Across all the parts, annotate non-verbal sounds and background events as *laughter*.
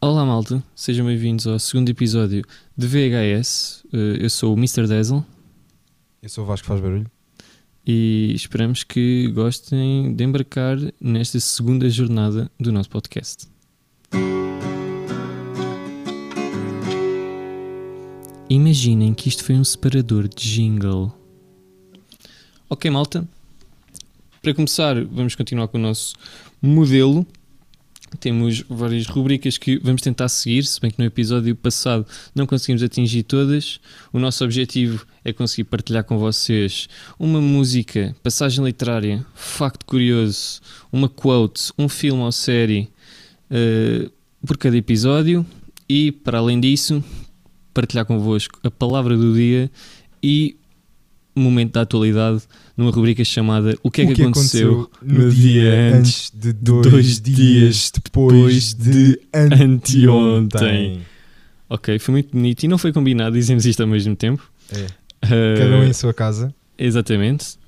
Olá malta, sejam bem-vindos ao segundo episódio de VHS. Eh, Eu sou o Mr. Dazzle Eu sou o Vasco Faz Barulho. e esperamos que gostem de embarcar nesta segunda jornada do nosso podcast. Imaginem que isto foi um separador de jingle. Ok, malta. Para começar, vamos continuar com o nosso modelo. Temos várias rubricas que vamos tentar seguir, se bem que no episódio passado não conseguimos atingir todas. O nosso objetivo é conseguir partilhar com vocês uma música, passagem literária, facto curioso, uma quote, um filme ou série eh, por cada episódio e, para além disso, partilhar convosco a palavra do dia e momento da atualidade numa rubrica chamada O que é que, aconteceu, no dia antes de dois, dois dias depois de anteontem? Ok, foi muito bonito e não foi combinado, dizemos isto ao mesmo tempo. É. Eh, Cada um em sua casa, Exatamente.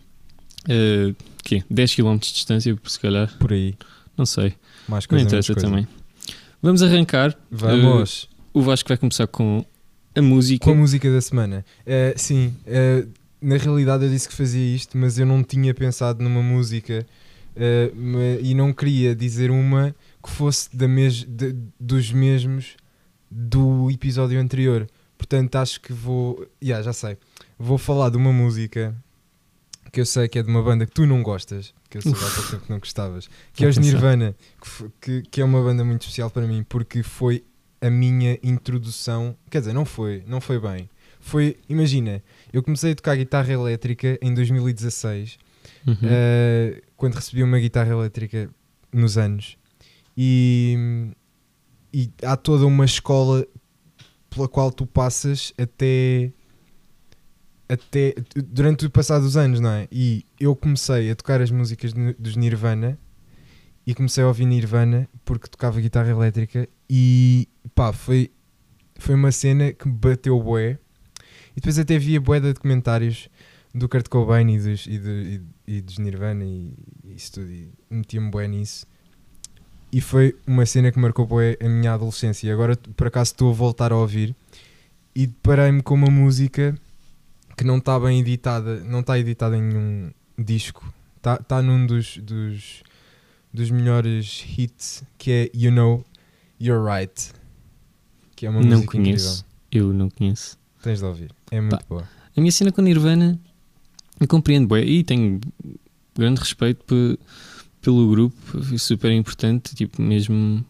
Uh, quê? 10 km de distância, se calhar. por aí. Não sei. Mais Não coisa, menos interessa também. Vamos arrancar. Vamos O Vasco vai começar com a música. com a música da semana. Eh, sim, eh, na realidade eu disse que fazia isto, mas eu não tinha pensado numa música ma- e não queria dizer uma que fosse da mes de- dos mesmos do episódio anterior. Portanto, acho que vou. Yeah, já sei. Vou falar de uma música que eu sei que é de uma banda que tu não gostas, que eu sei há tempo que não gostavas, que é os. Nirvana, que, que é uma banda muito especial para mim, porque foi a minha introdução. Quer dizer, não foi, não foi bem. Foi, imagina, eu comecei a tocar guitarra elétrica em 2016, Uhum. eh, quando recebi uma guitarra elétrica nos anos. E, e há toda uma escola pela qual tu passas até até durante o passar dos anos, não é? E eu comecei a tocar as músicas dos Nirvana e comecei a ouvir Nirvana porque tocava guitarra elétrica e pá, foi, foi uma cena que me bateu bué. E depois até via bué de documentários do Kurt Cobain e dos, e, do- e- e dos Nirvana e, e isso tudo e metia-me bué nisso. E foi uma cena que marcou bué a minha adolescência. E agora por acaso estou a voltar a ouvir e deparei-me com uma música que não está bem editada, não está editada em nenhum disco. Está tá num dos, dos, dos melhores hits que é You Know You're Right. Que é uma não música conheço. Eu não conheço. incrível. Tens de ouvir. É muito boa. A minha cena com Nirvana, eu compreendo, bué, e tenho grande respeito pe- pelo grupo, é super importante, tipo, mesmo,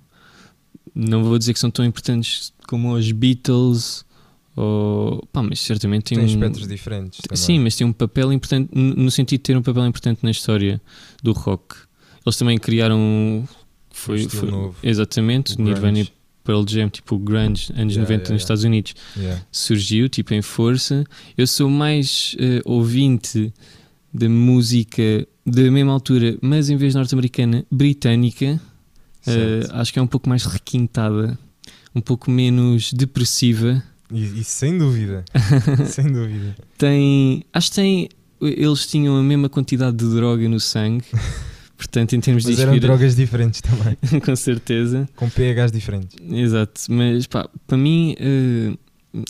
não vou dizer que são tão importantes como os Beatles, ou, pá, mas certamente tem, Tem um... aspectos diferentes. também. Sim, mas tem um papel importante, no sentido de ter um papel importante na história do rock. Eles também criaram... Foi, Um foi- novo. Exatamente, O Nirvana grunge. Pearl Jam, tipo grunge, anos Yeah, 90 yeah, nos yeah. Estados Unidos surgiu, tipo, em força. Eu sou mais eh, ouvinte de música da mesma altura, mas em vez norte-americana, britânica. Certo. acho que é um pouco mais requintada, um pouco menos depressiva. E, e sem dúvida. *laughs* sem dúvida. Tem. Acho que tem. Eles tinham a mesma quantidade de droga no sangue. *laughs* Portanto, em termos Mas de eram drogas diferentes também. *laughs* com certeza. Com pHs diferentes. Exato, mas pá, para mim, eh,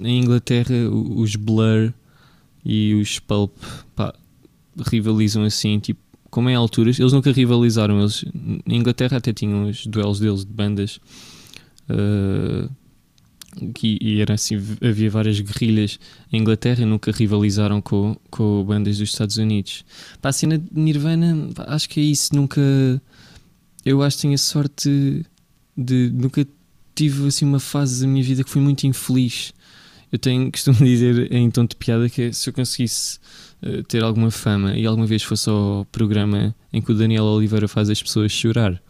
em Inglaterra, os Blur e os Pulp pá, rivalizam assim, tipo, como em alturas, eles nunca rivalizaram. Eles, em Inglaterra até tinham os duelos deles de bandas. eh, que, e era assim, havia várias guerrilhas em Inglaterra nunca rivalizaram com, com bandas dos Estados Unidos. Para a cena de Nirvana, pá, acho que é isso. Nunca. Eu acho que tenho a sorte de nunca tive assim uma fase da minha vida que foi muito infeliz. Eu tenho *laughs* costumo dizer em tom de piada que é, se eu conseguisse eh, ter alguma fama e alguma vez fosse ao programa em que o Daniel Oliveira faz as pessoas chorar,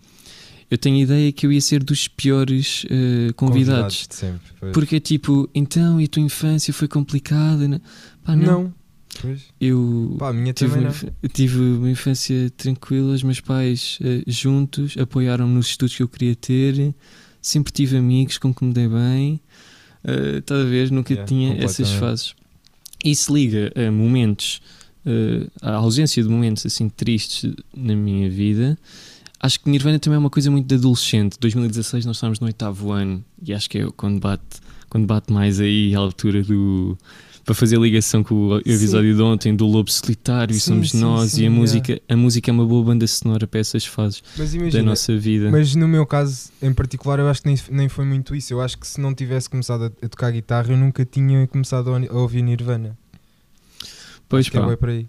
eu tenho a ideia que eu ia ser dos piores eh, convidados. sempre. pois. Porque é tipo, então, e a tua infância foi complicada? né? Pá, não. não. Pois. Eu Pá, a tive, uma, tive uma infância tranquila, os meus pais eh, juntos apoiaram-me nos estudos que eu queria ter, sempre tive amigos com que me dei bem, uh, estás a ver? Nunca Yeah, tinha essas fases. Isso liga a momentos, eh, à ausência de momentos assim tristes na minha vida, acho que Nirvana também é uma coisa muito de adolescente. 2016 nós estávamos no oitavo ano e acho que é quando bate, quando bate mais aí a altura do. Para fazer ligação com o episódio de ontem do Lobo Solitário, Sim, somos sim, nós sim, e a música, a música é uma boa banda sonora para essas fases Mas da imagina, nossa vida. mas no meu caso em particular, eu acho que nem, nem foi muito isso. Eu acho que se não tivesse começado a, a tocar guitarra, eu nunca tinha começado a, a ouvir Nirvana. pois Acho é pá, bué por aí.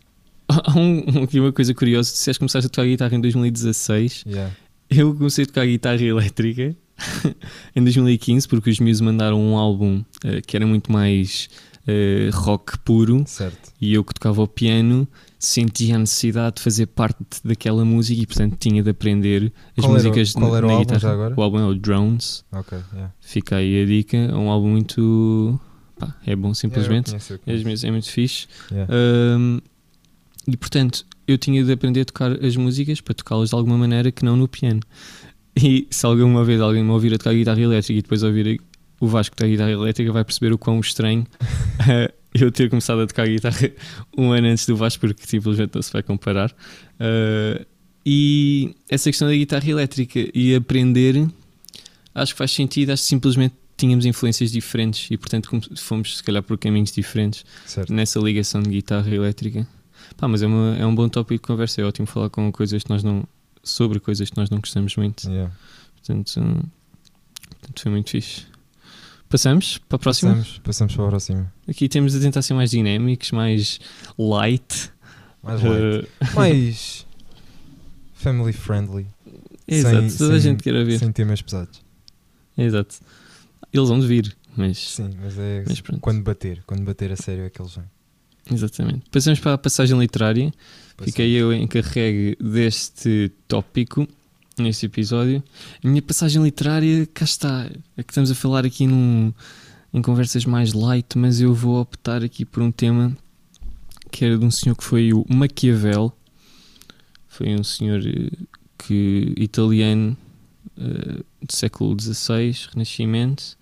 Há um, aqui uma coisa curiosa: se que começaste a tocar guitarra em 2016, Yeah. Eu comecei a tocar guitarra elétrica *laughs* em 2015 porque os meus mandaram um álbum eh, que era muito mais eh, rock puro Certo. e eu que tocava o piano sentia a necessidade de fazer parte daquela música e portanto tinha de aprender as Qual era o- músicas qual na, era o na álbum guitarra. agora? O álbum é o Drones, Ok, yeah. fica aí a dica, é um álbum muito pá, é bom Yeah, simplesmente, conheço, eu é, conheço. mesmo- é muito fixe. Yeah. E portanto, eu tinha de aprender a tocar as músicas para tocá-las de alguma maneira que não no piano. E se alguma vez alguém me ouvir a tocar guitarra elétrica e depois ouvir o Vasco tocar guitarra elétrica, vai perceber o quão estranho ah, *laughs* eu ter começado a tocar guitarra um ano antes do Vasco, porque simplesmente não se vai comparar. Ah, e essa questão da guitarra elétrica e aprender, acho que faz sentido, acho que simplesmente tínhamos influências diferentes e portanto fomos se calhar por caminhos diferentes Certo. nessa ligação de guitarra elétrica. Pá, mas é, uma- é um bom tópico de conversa, é ótimo falar com coisas que nós não. sobre coisas que nós não gostamos muito. Yeah. Portanto, hum, portanto, foi muito fixe. Passamos para a próxima. Passamos, passamos para a próxima. Aqui temos de tentar ser mais dinâmicos, mais light. Mais light. Uh, *laughs* Mais family friendly. exato, sem- toda a sem- gente quer ouvir. Sem temas pesados. Exato. Eles vão de vir, mas. Sim, mas é Mas quando bater. Quando bater a sério é que eles vêm. Exatamente. Passamos para a passagem literária. Passamos. Fiquei eu encarregue deste tópico neste episódio. A minha passagem literária, cá está. É que estamos a falar aqui num, em conversas mais light, mas eu vou optar aqui por um tema que era de um senhor que foi o Maquiavel. Foi um senhor eh, que, italiano eh, do século XVI, Renascimento,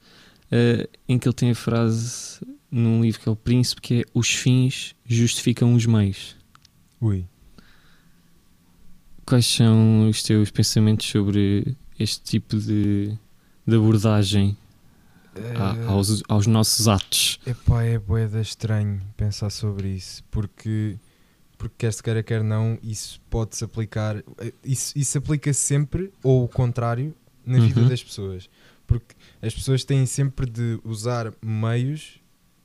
eh, em que ele tem a frase num livro que é o Príncipe, que é os fins justificam os meios. Ui. Quais são os teus pensamentos sobre este tipo de, de abordagem a- Eh, aos, aos nossos atos? Epá, é boeda estranho pensar sobre isso, porque, porque quer se queira, quer não, isso pode-se aplicar, eh, isso, isso aplica sempre, ou o contrário, na vida Uhum. das pessoas, porque as pessoas têm sempre de usar meios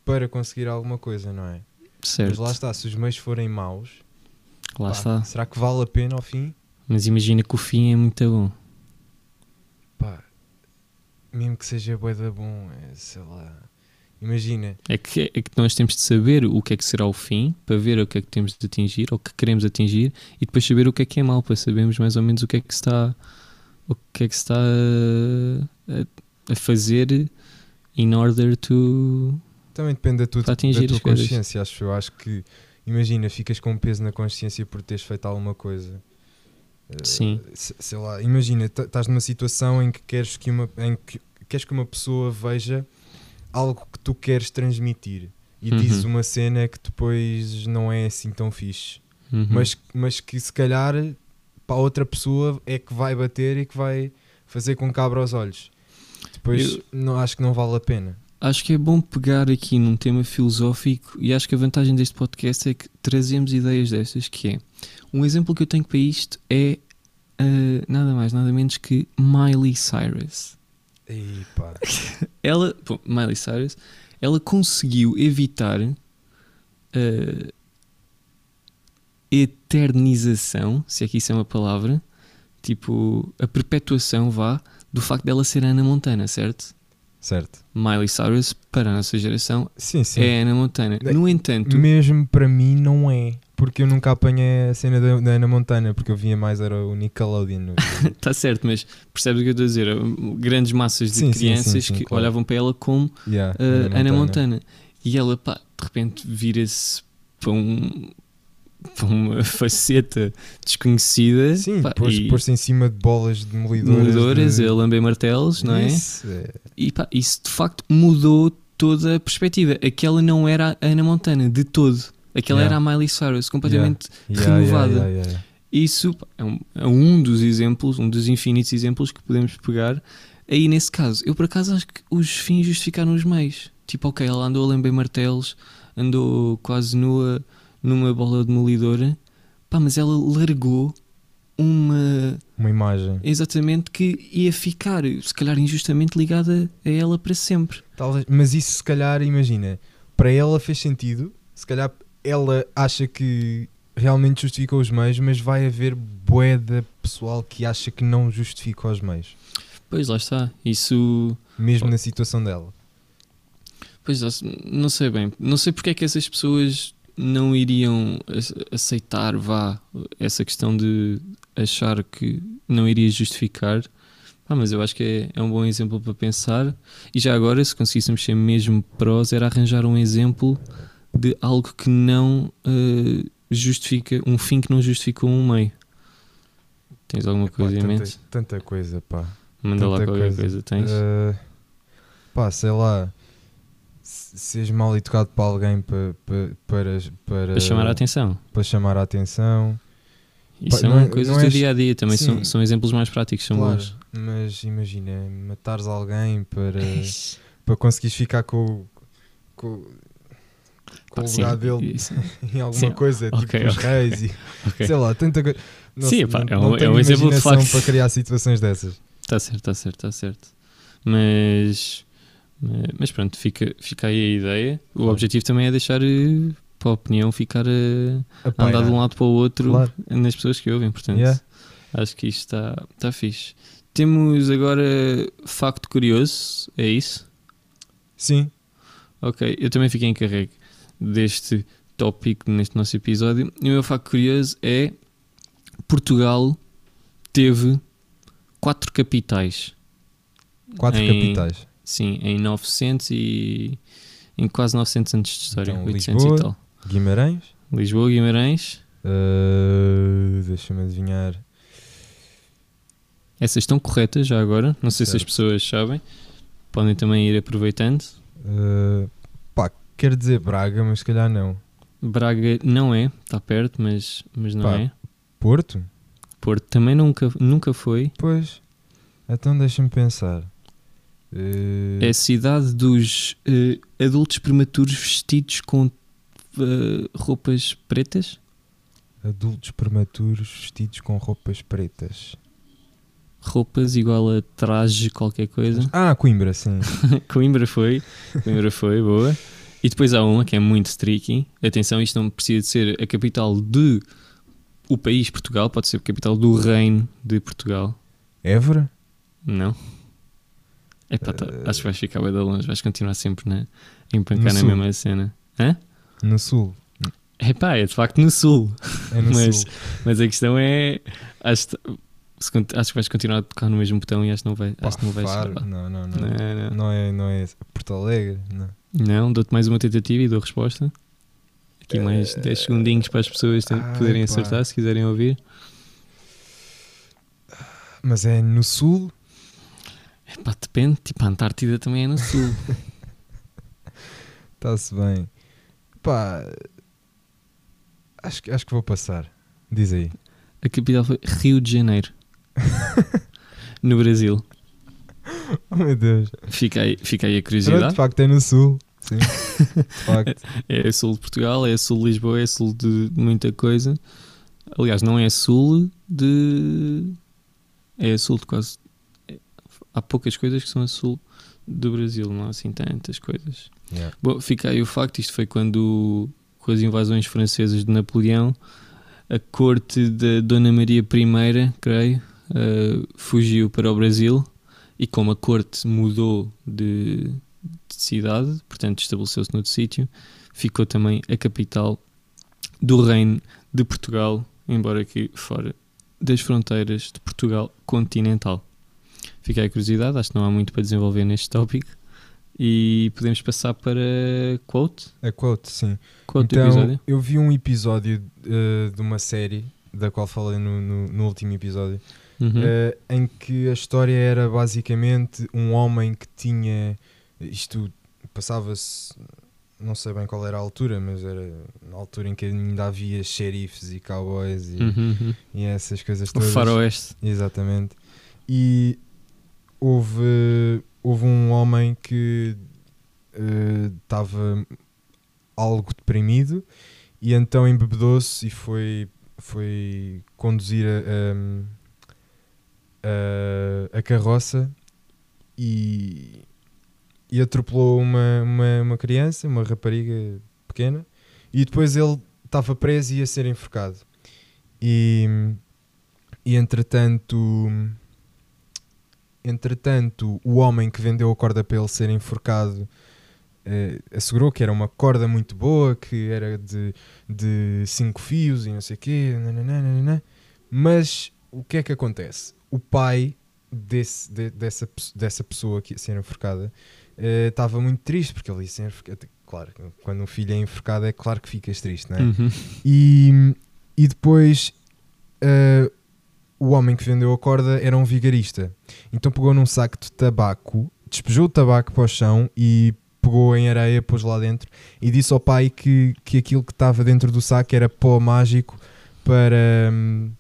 para conseguir alguma coisa, não é? Mas Certo, lá está, se os meios forem maus, lá pá, está. será que vale a pena ao fim? Mas imagina que o fim é muito bom. Pá, mesmo que seja boeda bom, é, sei lá, imagina, É que, é que nós temos de saber o que é que será o fim para ver o que é que temos de atingir ou o que queremos atingir e depois saber o que é que é mau para sabermos mais ou menos o que é que está o que é que se está a, a fazer in order to Também depende da atingir da tua consciência, acho eu. Acho que, imagina, ficas com um peso na consciência por teres feito alguma coisa. Eh, Sim. se- sei lá, imagina, estás numa situação em que queres que uma, em que, queres que uma pessoa veja algo que tu queres transmitir e Uhum. dizes uma cena que depois não é assim tão fixe, Uhum. mas, mas que se calhar para outra pessoa é que vai bater e que vai fazer com que abra os olhos. Depois Eu- não, acho que não vale a pena. Acho que é bom pegar aqui num tema filosófico e acho que a vantagem deste podcast é que trazemos ideias destas, que é um exemplo que eu tenho para isto é ah, nada mais, nada menos que Miley Cyrus. Ei, pá. *laughs* Ela, bom, Miley Cyrus, ela conseguiu evitar a eternização, se aqui isso é uma palavra, tipo a perpetuação, vá, do facto dela ser Ana Montana, certo? Certo. Miley Cyrus, para a nossa geração, Sim, sim. é Ana Montana. No entanto, Mesmo para mim não é. Porque eu nunca apanhei a cena da, da Ana Montana, porque eu via mais era o Nickelodeon. *laughs* está certo, mas percebes o que eu estou a dizer? Grandes massas de Sim, crianças sim, que claro. olhavam para ela como Yeah, uh, Ana Montana. E ela, pá, de repente vira-se para, um, para uma *laughs* faceta desconhecida. Sim, pá, pôs- e pôs-se em cima de bolas demolidoras. demolidoras, de... a lamber martelos, não é? Isso, é. E pá, isso de facto mudou toda a perspectiva. Aquela não era a Ana Montana, de todo. Aquela Yeah. era a Miley Cyrus, completamente Yeah, renovada. yeah. isso pá, é um, é um dos exemplos, um dos infinitos exemplos que podemos pegar. Aí nesse caso, eu por acaso acho que os fins justificaram os meios. Tipo, ok, ela andou a lamber martelos, andou quase nua numa bola demolidora, pá, mas ela largou uma. Uma imagem. Exatamente, que ia ficar, se calhar injustamente, ligada a ela para sempre. Talvez, mas isso se calhar, imagina, para ela fez sentido, se calhar ela acha que realmente justifica os meios, mas vai haver boeda pessoal que acha que não justifica os meios, Pois lá está, isso. mesmo na situação dela. Pois não sei bem, não sei porque é que essas pessoas não iriam ace- aceitar, vá, essa questão de achar que não iria justificar. Ah, mas eu acho que é, é um bom exemplo para pensar. E já agora, se conseguíssemos ser mesmo prós, era arranjar um exemplo de algo que não eh, justifica, um fim que não justificou um meio. Tens alguma Pá, coisa em tanta, mente? tanta coisa, pá. Manda lá tanta qualquer coisa. coisa, tens? Uh, pá, sei lá. Se- Seres mal educado para alguém para, para, para, para, para chamar a atenção. para chamar a atenção. Isso Pá, são não é- coisas não do dia a dia, também são, Sim. são exemplos mais práticos, são Claro, bons. mas imagina, matares alguém para, *laughs* para conseguires ficar com, com, com Pá, o sim, lugar dele isso- *laughs* em alguma Sim, coisa, tipo os ok. reis e *laughs* ok. sei lá, tanta coisa. Sim, pá, é um- é um exemplo de facto. para criar situações dessas. Está certo, está certo, está certo. Mas, mas- mas pronto, fica, fica aí a ideia. O Claro. objetivo também é deixar eh, para a opinião ficar a, A a andar de um lado para o outro Claro. nas pessoas que ouvem. Portanto, Yeah. acho que isto está, está fixe. Temos agora facto curioso, é isso? Sim, Ok, eu também fiquei encarregue deste tópico neste nosso episódio. E o meu facto curioso é Portugal teve quatro capitais. quatro Em- capitais. Sim, em 900 e em quase 900 anos de história, Então, 800 Lisboa. e tal. Guimarães. Lisboa, Guimarães, Uh, Deixa-me adivinhar. essas estão corretas já agora. Não sei se as Certo. pessoas sabem. Podem também ir aproveitando. Uh, pá, quero dizer Braga, mas se calhar não. Braga não é, está perto, mas, mas não Pá. é. Porto? Porto também nunca, nunca foi. Pois. Então deixa-me pensar. Uh, É a cidade dos eh, adultos prematuros vestidos com eh, roupas pretas. Adultos prematuros vestidos com roupas pretas. Roupas igual a traje qualquer coisa. Ah, Coimbra, sim. *laughs* Coimbra foi, Coimbra foi, boa. E depois há uma que é muito tricky. Atenção, isto não precisa de ser a capital de o país Portugal, pode ser a capital do reino de Portugal. Évora? Não? Epá, tá, Eh, acho que vais ficar bem de longe, vais continuar sempre na, a empancar na sul. mesma cena. Hã? No sul. Epá, é de facto no sul. É no *laughs* Mas- sul. Mas a questão é. Acho, acho que vais continuar a tocar no mesmo botão e acho que não, vai, Pá, acho que não vais Faro. chegar lá. Não, não, não. Não, não. Não é, não é Porto Alegre, não. Não, dou-te mais uma tentativa e dou resposta. Aqui mais Eh, 10 segundinhos para as pessoas ai, poderem pá. acertar se quiserem ouvir. Mas é no sul? Epá, depende. Tipo, a Antártida também é no sul. *laughs* Está-se bem. Pá. Acho, que- acho que vou passar. Diz aí. A capital foi Rio de Janeiro. *laughs* no Brasil. *laughs* Oh meu Deus. Fica aí, fica aí a Pronto, curiosidade. de facto é no sul. Sim. De facto. É sul de Portugal, é sul de Lisboa, é sul de muita coisa. Aliás, não é sul de. É sul de quase. Há poucas coisas que são a sul do Brasil, não há assim tantas coisas. Yeah. Bom, fica aí o facto: isto foi quando, com as invasões francesas de Napoleão, a corte da Dona Maria I, creio, eh, fugiu para o Brasil. E como a corte mudou de, de cidade, portanto estabeleceu-se noutro sítio, ficou também a capital do Reino de Portugal, embora que fora das fronteiras de Portugal continental. Fica aí a curiosidade, acho que não há muito para desenvolver neste tópico. E podemos passar para quote? A quote, sim. Quote do então, episódio? eu vi um episódio eh, de uma série, da qual falei no, no, no último episódio, Uhum. eh, em que a história era basicamente um homem que tinha. Isto passava-se não sei bem qual era a altura, mas era na altura em que ainda havia xerifes e cowboys e, Uhum, uhum. e essas coisas O todas. faroeste. Exatamente. E houve, houve um homem que eh, estava algo deprimido e então embebedou-se e foi, foi conduzir a, a, a carroça e, e atropelou uma, uma, uma criança, uma rapariga pequena, e depois ele estava preso e ia ser enforcado. E, e entretanto, entretanto, o homem que vendeu a corda para ele ser enforcado eh, assegurou que era uma corda muito boa, que era de, de cinco fios e não sei o quê, nananã. mas o que é que acontece? O pai desse, de- dessa, dessa pessoa que ia ser enforcada eh, estava muito triste porque ele ia ser enforcado. Claro, quando um filho é enforcado é claro que ficas triste, não é? Uhum. E, e depois eh, o homem que vendeu a corda era um vigarista. Então pegou num saco de tabaco, despejou o tabaco para o chão e pegou em areia, pôs lá dentro e disse ao pai que, que aquilo que estava dentro do saco era pó mágico para hum,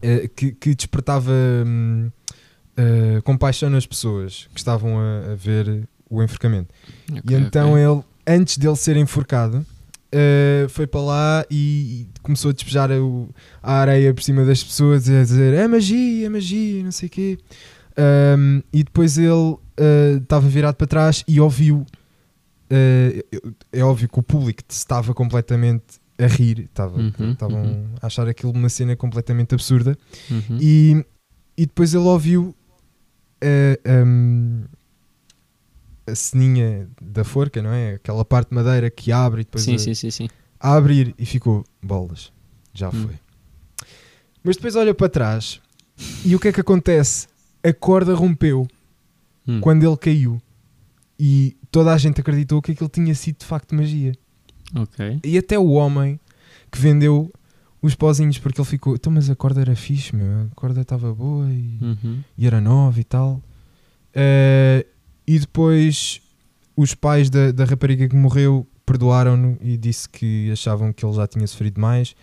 eh, que, que despertava hum, eh, compaixão nas pessoas que estavam a, a ver o enforcamento. E Ok, então ok. ele, antes dele ser enforcado, eh, foi para lá e começou a despejar o- a areia por cima das pessoas e a dizer é magia, é magia, não sei o quê. Ahm, e depois ele eh, estava virado para trás e ouviu. eh, é óbvio que o público estava completamente a rir, Uhum, estavam uhum. a achar aquilo uma cena completamente absurda. Uhum. E, e depois ele ouviu eh, hum, a ceninha da forca, não é? Aquela parte de madeira que abre e depois sim, a, sim, sim, sim. a abrir e ficou bolas. Já Hum. foi. Mas depois olha para trás e o que é que acontece? A corda rompeu Hum. quando ele caiu e toda a gente acreditou que aquilo tinha sido de facto magia. Ok. E até o homem que vendeu os pozinhos porque ele ficou, então mas a corda era fixe, meu, a corda estava boa e Uhum. e era nova e tal. Eh, e depois os pais da, da rapariga que morreu perdoaram-no e disse que achavam que ele já tinha sofrido mais.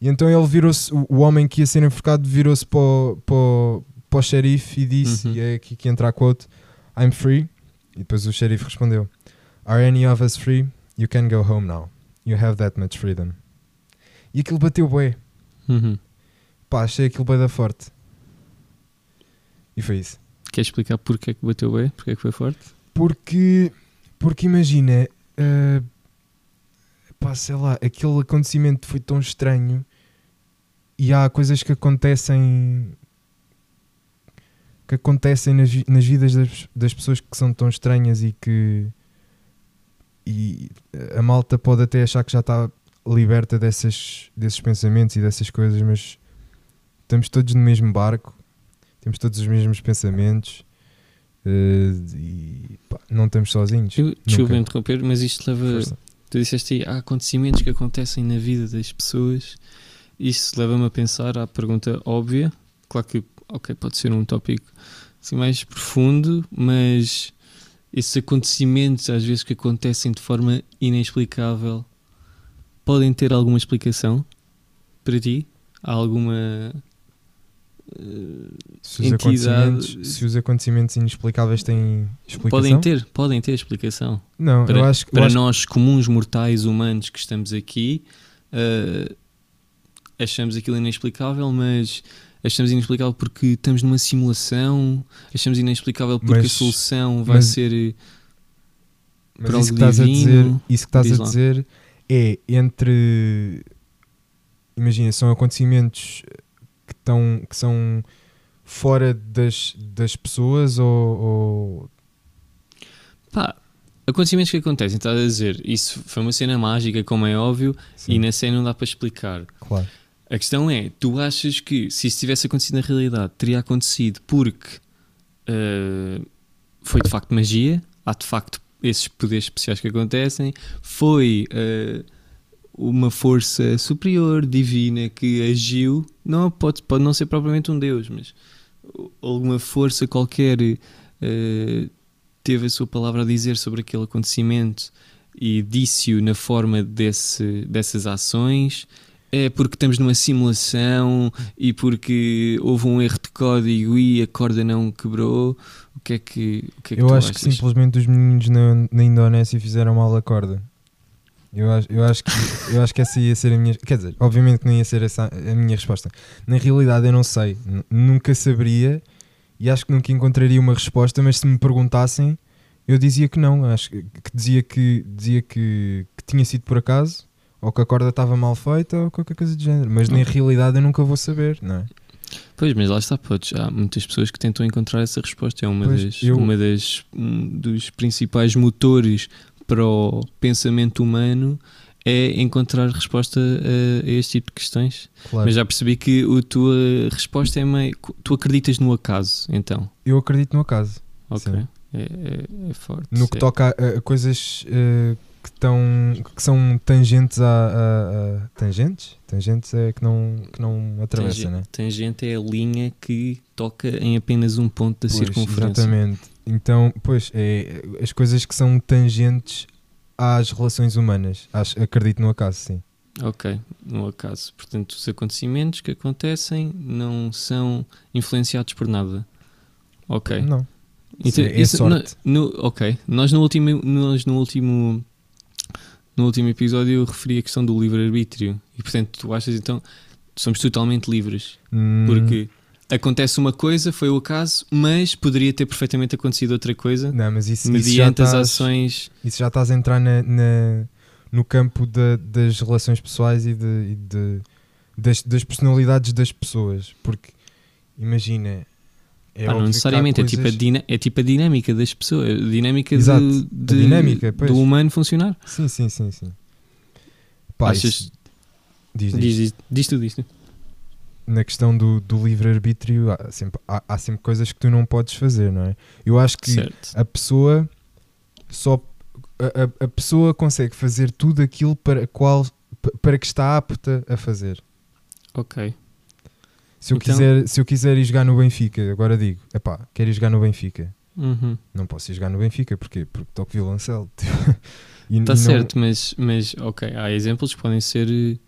E então ele virou-se, o, homem que ia ser enforcado virou-se para, o- para, para o xerife e disse, Uhum. e é aqui que entra a quote, I'm free. E depois o xerife respondeu, Are any of us free? You can go home now. You have that much freedom. E aquilo bateu bué. Uhum. Pá, achei aquilo bué da forte. E foi isso. Queres explicar porque é que bateu bem? Porque é que foi forte? Porque, porque imagina, ah, pá, sei lá, aquele acontecimento foi tão estranho e há coisas que acontecem que acontecem nas, nas vidas das, das pessoas que são tão estranhas e que e a malta pode até achar que já está liberta dessas, desses pensamentos e dessas coisas, mas estamos todos no mesmo barco, temos todos os mesmos pensamentos eh, e pá, não estamos sozinhos. Eu, desculpa interromper, mas isto leva. Força. Tu disseste aí, há acontecimentos que acontecem na vida das pessoas. Isso leva-me a pensar à pergunta óbvia. Claro que, ok, pode ser um tópico assim mais profundo, mas esses acontecimentos, às vezes que acontecem de forma inexplicável, podem ter alguma explicação para ti? Há alguma. Eh, Se os, entidade- acontecimentos, se os acontecimentos inexplicáveis têm explicação? podem ter, podem ter explicação. Não, para, eu acho eu para acho- nós comuns mortais humanos que estamos aqui eh, achamos aquilo inexplicável mas achamos inexplicável porque estamos numa simulação achamos inexplicável porque Mas- a solução vai mas- ser eh, Mas por isso que estás a divino, dizer, isso que estás diz a lá. dizer é entre imagina, são acontecimentos que estão que são fora das, das pessoas ou, ou- pá, acontecimentos que acontecem estás a dizer, isso foi uma cena mágica como é óbvio Sim, e na cena não dá para explicar. Claro. A questão é, tu achas que se isso tivesse acontecido na realidade, teria acontecido porque eh, foi de facto magia, há de facto esses poderes especiais que acontecem, foi eh, uma força superior, divina, que agiu, não pode, pode não ser propriamente um Deus, mas alguma força qualquer eh, teve a sua palavra a dizer sobre aquele acontecimento e disse-o na forma desse, dessas ações? É porque estamos numa simulação e porque houve um erro de código e a corda não quebrou? O que é que, o que, é que Eu acho achas? que simplesmente os meninos na, na Indonésia fizeram mal a corda. Eu acho, eu, acho que, eu acho que essa ia ser a minha. Quer dizer, obviamente que não ia ser essa a minha resposta. Na realidade, eu não sei. Nunca saberia e acho que nunca encontraria uma resposta. Mas se me perguntassem, eu dizia que não. Acho que que dizia, que, dizia que, que tinha sido por acaso, ou que a corda estava mal feita, ou qualquer coisa do género. Mas na realidade, eu nunca vou saber, não é? Pois, mas lá está, podes. Há muitas pessoas que tentam encontrar essa resposta. É uma Pois, das, eu- uma das um dos principais motores para o pensamento humano é encontrar resposta a, este tipo de questões. Claro. Mas já percebi que a tua resposta é meio. Tu acreditas no acaso, então. Eu acredito no acaso. Ok. É, é, é forte. No que é. toca a, a coisas eh, que, estão, que são tangentes a, a- a- Tangentes? Tangentes é que não, que não atravessa, Tangen- né? Tangente é a linha que toca em apenas um ponto da Pois, circunferência. Exatamente. Então, pois, é, as coisas que são tangentes às relações humanas. Acho, acredito no acaso, sim. Ok, no acaso. Portanto, os acontecimentos que acontecem não são influenciados por nada. Ok. Não. Então, é isso- sorte. no- no- ok. Nós no último, nós no último, no último episódio eu referi a questão do livre-arbítrio. E portanto, tu achas então somos totalmente livres. Hum, Porque acontece uma coisa, foi o acaso, mas poderia ter perfeitamente acontecido outra coisa Não, mas isso, isso, já mediante as estás, ações. isso já estás a entrar na, na- no campo da- das relações pessoais e, de, e de- das, das personalidades das pessoas. Porque, imagina. É Pá, não necessariamente, é, tipo a coisas- dina- é tipo a dinâmica das pessoas, a dinâmica, Exato, de, de- dinâmica, pois. do humano funcionar. Sim, sim, sim, sim. Pá, Achas- diz, diz. Diz, diz, diz tu, diz tu. Na questão do, do livre-arbítrio, há sempre, há, há sempre coisas que tu não podes fazer, não é? Eu acho que Certo. a pessoa só a, a- pessoa consegue fazer tudo aquilo para qual pa- para que está apta a fazer. Ok. Se eu, Então- quiser, se eu quiser ir jogar no Benfica, agora digo, epá, quero ir jogar no Benfica. Uhum. Não posso ir jogar no Benfica, porquê? Porque toco violoncelo. *laughs* Está não- certo, mas, mas ok, há exemplos que podem ser eh,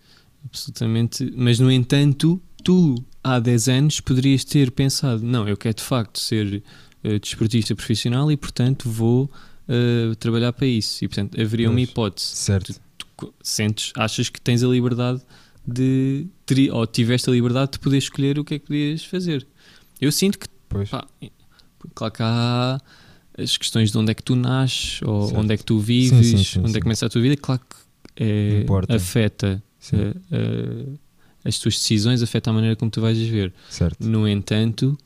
absolutamente. Mas no entanto, tu há 10 anos poderias ter pensado: não, eu quero de facto ser eh, desportista profissional e portanto vou eh, trabalhar para isso. E portanto haveria uma Pois. hipótese. Certo. Tu co- sentes, achas que tens a liberdade de. teri- ou tiveste a liberdade de poder escolher o que é que podias fazer. Eu sinto que Pois. Pá, claro que há as questões de onde é que tu nasces, ou Certo. onde é que tu vives, Sim, sim, sim, onde é que começa a tua vida, claro que é, afeta Sim, eh, as tuas decisões, afeta a maneira como tu vais viver. certo. No entanto,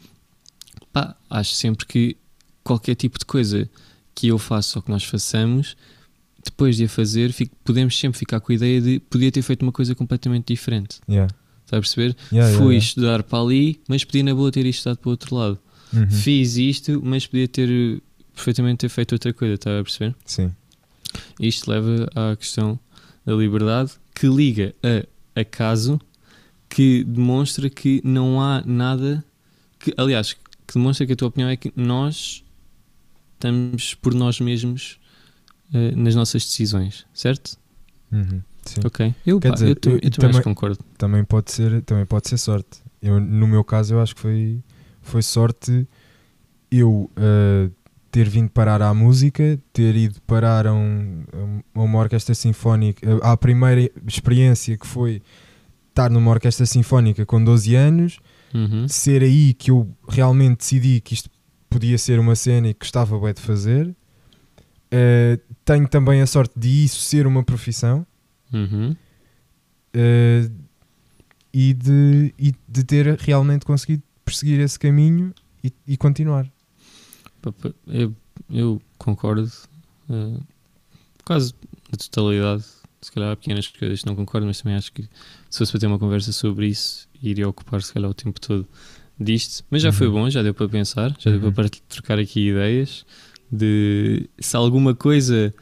pá, acho sempre que qualquer tipo de coisa que eu faça ou que nós façamos, depois de a fazer, fico- podemos sempre ficar com a ideia de podia ter feito uma coisa completamente diferente. Yeah. Está a perceber? Yeah, yeah, Fui yeah. estudar para ali, mas podia na boa ter estudado para o outro lado. Uhum. Fiz isto, mas podia ter eh, perfeitamente ter feito outra coisa, está a perceber? Sim. Isto leva à questão da liberdade que liga a acaso que demonstra que não há nada que, aliás, que demonstra que a tua opinião é que nós estamos por nós mesmos eh, nas nossas decisões, certo? Uhum. Sim. Ok. Eu, Quer pá, dizer, eu, tam- eu- eu também- concordo. também pode ser também pode ser sorte eu no meu caso eu acho que foi foi sorte eu uh, ter vindo parar à música ter ido parar a, um, a uma orquestra sinfónica à primeira experiência que foi estar numa orquestra sinfónica com 12 anos Uhum. ser aí que eu realmente decidi que isto podia ser uma cena e que gostava bué de fazer Uh, tenho também a sorte de isso ser uma profissão Uhum. Uh, e, de, e de ter realmente conseguido perseguir esse caminho e, e continuar. Eu, eu concordo eh, quase na totalidade. Se calhar há pequenas coisas que não concordo, mas também acho que se fosse para ter uma conversa sobre isso, iria ocupar se calhar o tempo todo disto. Mas já foi Uhum. bom, já deu para pensar, já Uhum. deu para trocar aqui ideias de se alguma coisa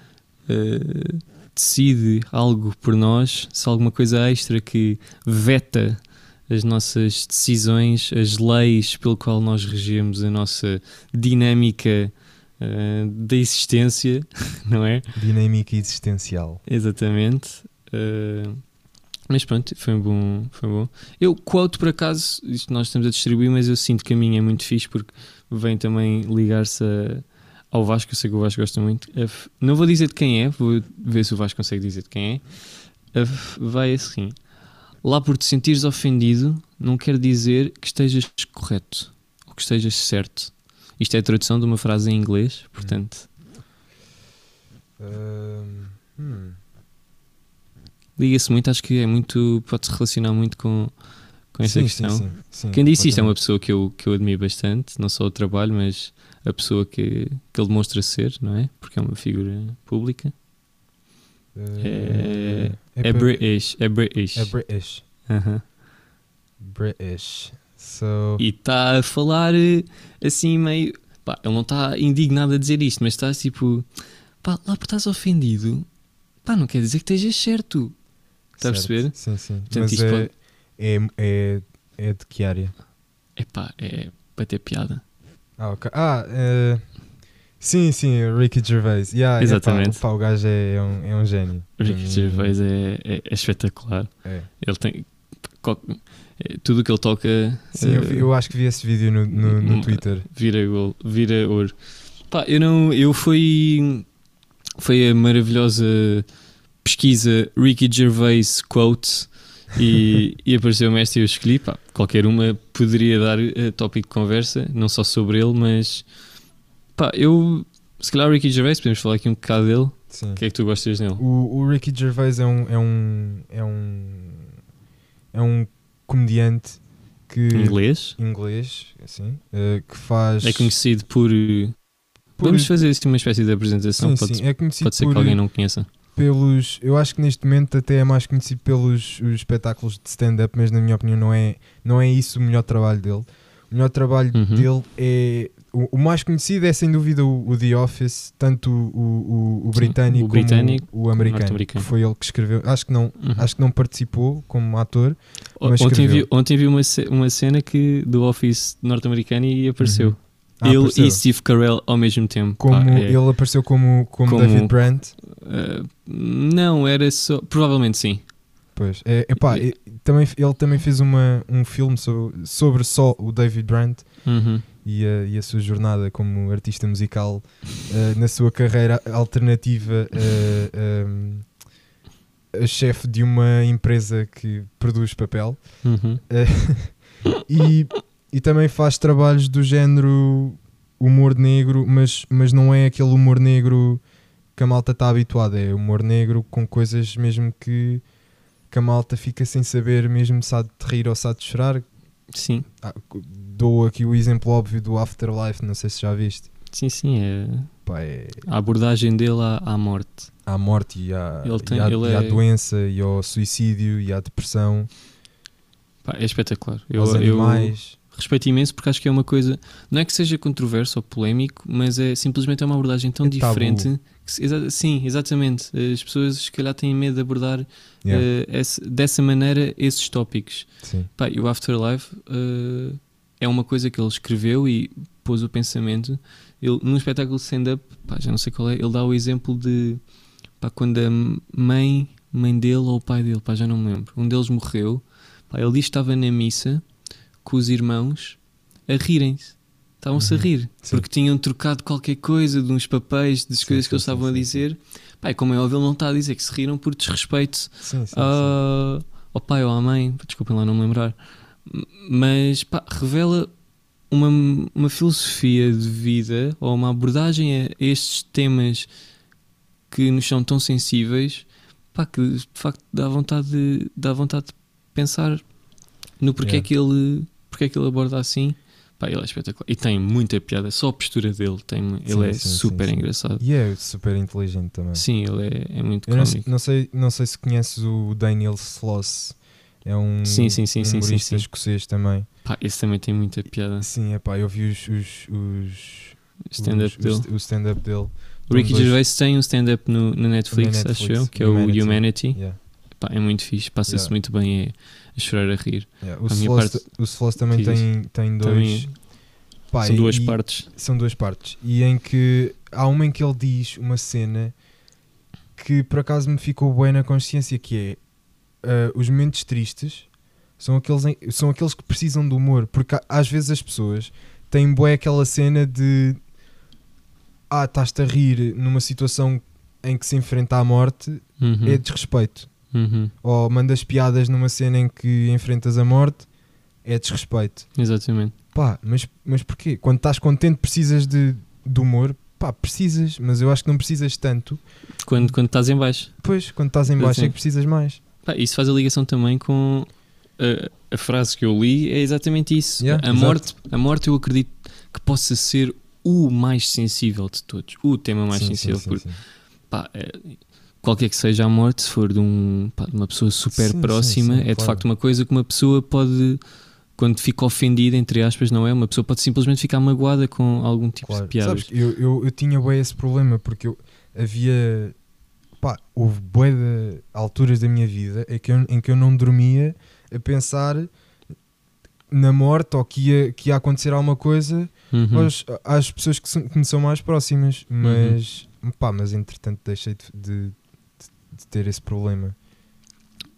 eh, decide algo por nós, se alguma coisa extra que veta as nossas decisões, as leis pelo qual nós regemos a nossa dinâmica eh, da existência, *laughs* não é? Dinâmica existencial. Exatamente. Eh, mas pronto, foi bom, foi bom. Eu quote por acaso, isto nós estamos a distribuir, mas eu sinto que a minha é muito fixe porque vem também ligar-se ao Vasco, eu sei que o Vasco gosta muito. Não vou dizer de quem é, vou ver se o Vasco consegue dizer de quem é. Vai assim. Lá por te sentires ofendido, não quer dizer que estejas correto ou que estejas certo. Isto é a tradução de uma frase em inglês, portanto, Ahm, hum. Liga-se muito, acho que é muito, pode-se relacionar muito com, com essa Sim, questão. Sim, sim, Quem disse isto é uma pessoa que eu, que eu admiro bastante, não só o trabalho, mas a pessoa que, que ele demonstra ser, não é? Porque é uma figura pública. É, é, pa- British, é British. É British. Aham. British. So, E está a falar eh, assim meio. Pá, ele não está indignado a dizer isto, mas está tipo. Pá, lá por estás ofendido, pá, não quer dizer que estejas certo. Está a perceber? Sim, sim. Portanto, Mas é, pode- é, é, é de que área? É pá, é para ter piada. Ah, ok. Ah, eh, sim, sim, Ricky Gervais. Yeah, Exatamente. Epá, pá, o gajo é, é um, é um gênio. O Ricky mim, Gervais é, é, é espetacular. é. Ele tem. é, tudo o que ele toca. Sim, eu, eh, vi- eu acho que vi esse vídeo no, no, no Hum, Twitter. vira gol, vira ouro. Pá, eu não, eu fui, foi a maravilhosa pesquisa Ricky Gervais quote e, *laughs* e apareceu-me esta e eu escolhi, pá, qualquer uma poderia dar eh, tópico de conversa, não só sobre ele, mas pá, eu, se calhar Ricky Gervais, podemos falar aqui um bocado dele, Sim. o que é que tu gostas dele? O, o Ricky Gervais é um, é um, é um, é um comediante que Inglês? inglês, assim, eh, que faz É conhecido por... por- Vamos fazer assim uma espécie de apresentação, sim, pode, sim, é conhecido pode ser por, que alguém não conheça. Pelos, eu acho que neste momento até é mais conhecido pelos os espetáculos de stand-up, mas na minha opinião não é, não é isso o melhor trabalho dele. O melhor trabalho Uhum. dele é o, o mais conhecido é sem dúvida o, o The Office, tanto o, o, o Sim, britânico, britânico como o americano, norte-americano. que foi ele que escreveu. Acho que não, Uhum. acho que não participou como ator. Ontem escreveu. vi, ontem vi uma, uma cena que do Office norte-americano e apareceu. Uhum. Ah, ele apareceu. e Steve Carell ao mesmo tempo. como Pá, é, ele apareceu como, como, Como- David Brandt. uh, não, era só. Provavelmente sim. Pois, é, epá, e- também, ele também fez uma, um filme sobre, sobre só o David Brandt Uhum. e a, e a sua jornada como artista musical eh, na sua carreira alternativa eh, ehm, a chefe de uma empresa que produz papel Uhum. *laughs* e, e também faz trabalhos do género humor negro, mas, mas não é aquele humor negro que a malta está habituada, é humor negro com coisas mesmo que, que a malta fica sem saber mesmo se há de rir ou se há de chorar. Sim, Ah, dou aqui o exemplo óbvio do Afterlife, não sei se já viste. sim, sim. É Pá, é a abordagem dele à, à morte. à morte e à, Ele tem- e à, e à é- doença e ao suicídio e à depressão, Pá, é espetacular. Eu, aos eu animais. Respeito imenso porque acho que é uma coisa. Não é que seja controverso ou polémico, mas é simplesmente é uma abordagem tão É diferente. Que, exa- sim, exatamente. As pessoas se calhar têm medo de abordar Yeah, eh, esse- dessa maneira esses tópicos. sim. Pá, e o Afterlife eh, é uma coisa que ele escreveu e pôs o pensamento. Ele, num espetáculo de stand-up, já não sei qual é, ele dá o exemplo de pá, quando a mãe, mãe dele ou o pai dele, pá, já não me lembro, um deles morreu. Pá, ele diz que estava na missa com os irmãos a rirem-se. Estavam-se Uhum. a rir Sim. porque tinham trocado qualquer coisa de uns papéis, das coisas sim, que eles sim, estavam a sim, dizer. Pá, e como é óbvio, ele não está a dizer que se riram por desrespeito ah, ao pai ou à mãe, desculpem lá não me lembrar, mas pá, revela uma, uma filosofia de vida ou uma abordagem a estes temas que nos são tão sensíveis pá, que de facto dá vontade de, dá vontade de pensar no porquê, Yeah. que ele, porquê é que ele aborda assim. Pá, ele é espetacular e tem muita piada, só a postura dele, tem, ele é sim, sim, super sim. engraçado. E é super inteligente também. Sim, ele é, é muito Eu não, não sei, não sei se conheces o Daniel Sloss. É um Sim, sim, sim, sim, sim, humorista sim. escocês também. Pá, esse também tem muita piada. Sim, é pá, eu vi os, os, os Stand-up dele. o stand-up dele. O Ricky dois- Gervais tem um stand-up no, na Netflix, Na acho Netflix, eu, que é o Humanity. Yeah, Pá, é muito fixe, passa-se Yeah. muito bem a, a chorar a rir. yeah. O, A Sloss, parte- o Sloss também Diz. tem, tem dois, Também- Pá, São duas e- partes. São duas partes. E em que há uma em que ele diz uma cena que por acaso me ficou bem na consciência que é ah, os momentos tristes são aqueles, em- são aqueles que precisam de humor. Porque há- às vezes as pessoas têm bué aquela cena de ah, estás-te a rir numa situação em que se enfrenta a morte Uhum. é desrespeito. Uhum. Ou mandas piadas numa cena em que enfrentas a morte é desrespeito. Exatamente. Pá, mas, mas porquê? Quando estás contente precisas de, de humor? Pá, precisas, mas eu acho que não precisas tanto. Quando, quando estás em baixo. Depois, quando estás em baixo é Sim. que precisas mais. Pá, isso faz a ligação também com a, a frase que eu li, é exatamente isso. Yeah, a, exato. morte, a morte eu acredito que possa ser o mais sensível de todos, o tema mais Sim, sensível. sim, porque, sim. pá, é- qualquer que seja a morte, se for de, um, pá, de uma pessoa super Sim, sim, próxima, sim, é de claro. facto uma coisa que uma pessoa pode, quando fica ofendida, entre aspas, não é? Uma pessoa pode simplesmente ficar magoada com algum tipo Claro. de piadas. Sabes, eu, eu, eu tinha bem esse problema porque eu havia. Pá, houve de alturas da minha vida em que, eu, em que eu não dormia a pensar na morte ou que ia, que ia acontecer alguma coisa Uhum. aos- às pessoas que, são- que me são mais próximas. Mas, pá, mas entretanto deixei de, de- de ter esse problema.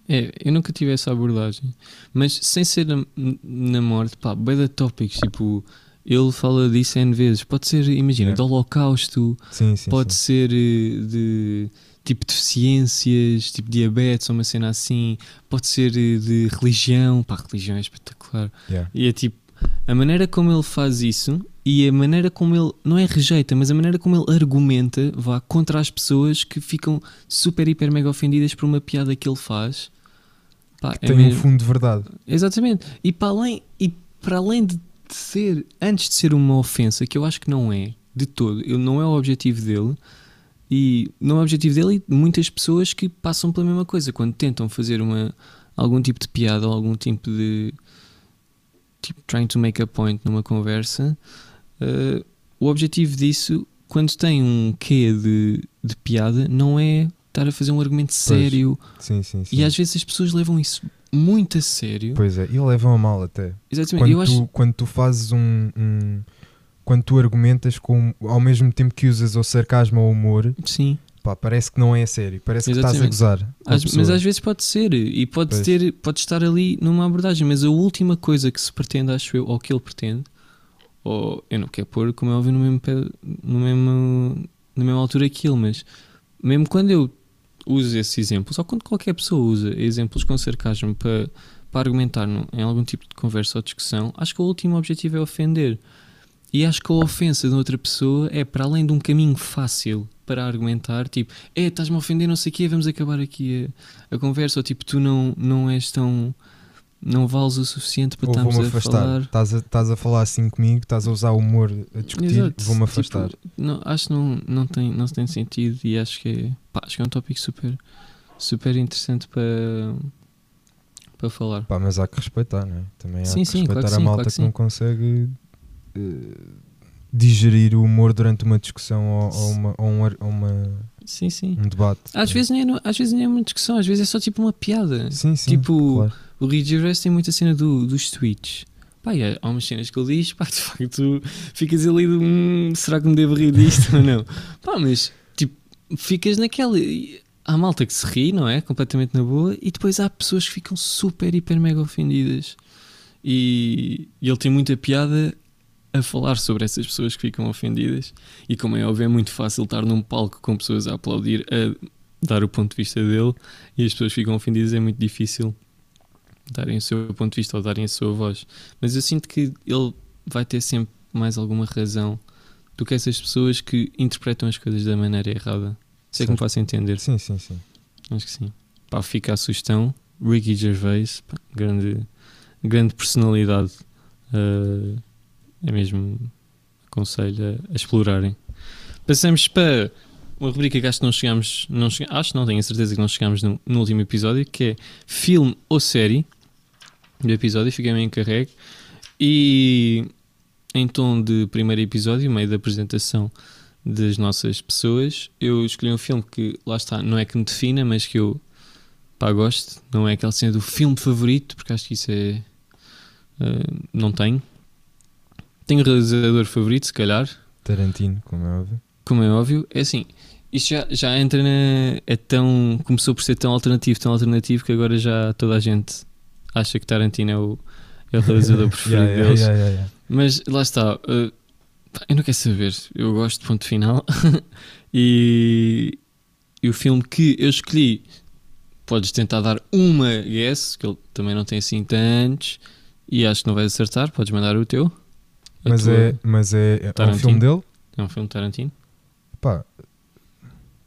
É, eu nunca tive essa abordagem. Mas sem ser na, na morte, pá, bué de tópicos, tipo, ele fala disso N vezes. Pode ser, imagina, É. do holocausto, Sim, sim. pode sim. ser eh, de tipo deficiências, tipo diabetes ou uma cena assim, pode ser eh, de religião, pá, religião é espetacular. Yeah. E é tipo, a maneira como ele faz isso e a maneira como ele, não é rejeita, mas a maneira como ele argumenta, vá contra as pessoas que ficam super, hiper, mega ofendidas por uma piada que ele faz. Pá, é Tem um mesmo- fundo de verdade. Exatamente. E para além, e para além de ser, antes de ser uma ofensa, que eu acho que não é, de todo, ele não é o objetivo dele, e não é o objetivo dele e muitas pessoas que passam pela mesma coisa, quando tentam fazer uma, algum tipo de piada ou algum tipo de tipo trying to make a point numa conversa, eh, o objetivo disso, quando tem um quê de, de piada, não é estar a fazer um argumento sério. Sim, sim, sim. E às vezes as pessoas levam isso muito a sério. Pois é, e levam a mal até. Exatamente. Quando, eu acho. tu, quando tu fazes um, um- Quando tu argumentas com, ao mesmo tempo que usas o sarcasmo ou o humor, Sim. Pá, parece que não é a sério. Parece que estás a Exatamente. gozar. Às- mas às vezes pode ser. E pode, Pois. ter, pode estar ali numa abordagem. Mas a última coisa que se pretende, acho eu, ou que ele pretende, ou eu não quero pôr, como é óbvio, no mesmo, pé- no mesmo, na mesma altura que ele, mas mesmo quando eu uso esses exemplos, ou quando qualquer pessoa usa exemplos com sarcasmo para, para argumentar num- em algum tipo de conversa ou discussão, acho que o último objetivo é ofender. E acho que a ofensa de outra pessoa é para além de um caminho fácil para argumentar, tipo, é, estás-me a ofender, não sei o quê, vamos acabar aqui a, a conversa, ou tipo, tu não, não és tão. não vales o suficiente para estarmos a afastar. falar. Estás a, estás a falar assim comigo, estás a usar o humor a discutir, vou-me Tipo, afastar. não, acho que não, não, tem, não tem sentido e acho que é, pá, acho que é um tópico super, super interessante para, para falar. Pá, mas há que respeitar, não é? Também há Sim, que sim, claro respeitar que a malta claro que que, não consegue digerir o humor durante uma discussão ou, ou uma, ou um, ou uma- Sim, sim. um debate. Às vezes, nem é, às vezes nem é uma discussão, às vezes é só tipo uma piada. Sim, sim. tipo, claro. O Rick Gervais tem muita cena do, dos tweets. Pá, há umas cenas que ele diz, pá, de facto, ficas ali de um. Será que me devo rir disto ou não? *laughs* Pá, mas tipo, ficas naquela. Há malta que se ri, não é? Completamente na boa, e depois há pessoas que ficam super, hiper, mega ofendidas. E, e ele tem muita piada a falar sobre essas pessoas que ficam ofendidas. E como é óbvio, é muito fácil estar num palco com pessoas a aplaudir, a dar o ponto de vista dele, e as pessoas ficam ofendidas, é muito difícil darem o seu ponto de vista ou darem a sua voz. Mas eu sinto que ele vai ter sempre mais alguma razão do que essas pessoas que interpretam as coisas da maneira errada. Sei que me faço entender. Sim, sim, sim. Acho que sim. Pá, fica a sugestão. Ricky Gervais, pá, grande, grande personalidade. Uh, é mesmo aconselho a, a explorarem. Passamos para uma rubrica que acho que não chegámos, não chega- acho não, tenho a certeza que não chegámos no, no último episódio, que é filme ou série do episódio, fiquei-me encarregue. E em tom de primeiro episódio, meio da apresentação das nossas pessoas, eu escolhi um filme que, lá está, não é que me defina, mas que eu pá, gosto. Não é aquela cena do filme favorito, porque acho que isso é. eh, não tenho. Tenho um realizador favorito, se calhar, Tarantino, como é óbvio. como é óbvio. É assim, isto já, já entra na. É tão. Começou por ser tão alternativo, tão alternativo que agora já toda a gente acha que Tarantino é o, é o realizador *laughs* preferido Yeah, deles. yeah, yeah. Mas lá está, uh, eu não quero saber, eu gosto, ponto final. *laughs* e, e o filme que eu escolhi, podes tentar dar uma guess, que ele também não tem assim tantos, e acho que não vais acertar, podes mandar o teu. Mas, é, mas é, é um filme dele? é um filme de Tarantino. Pá,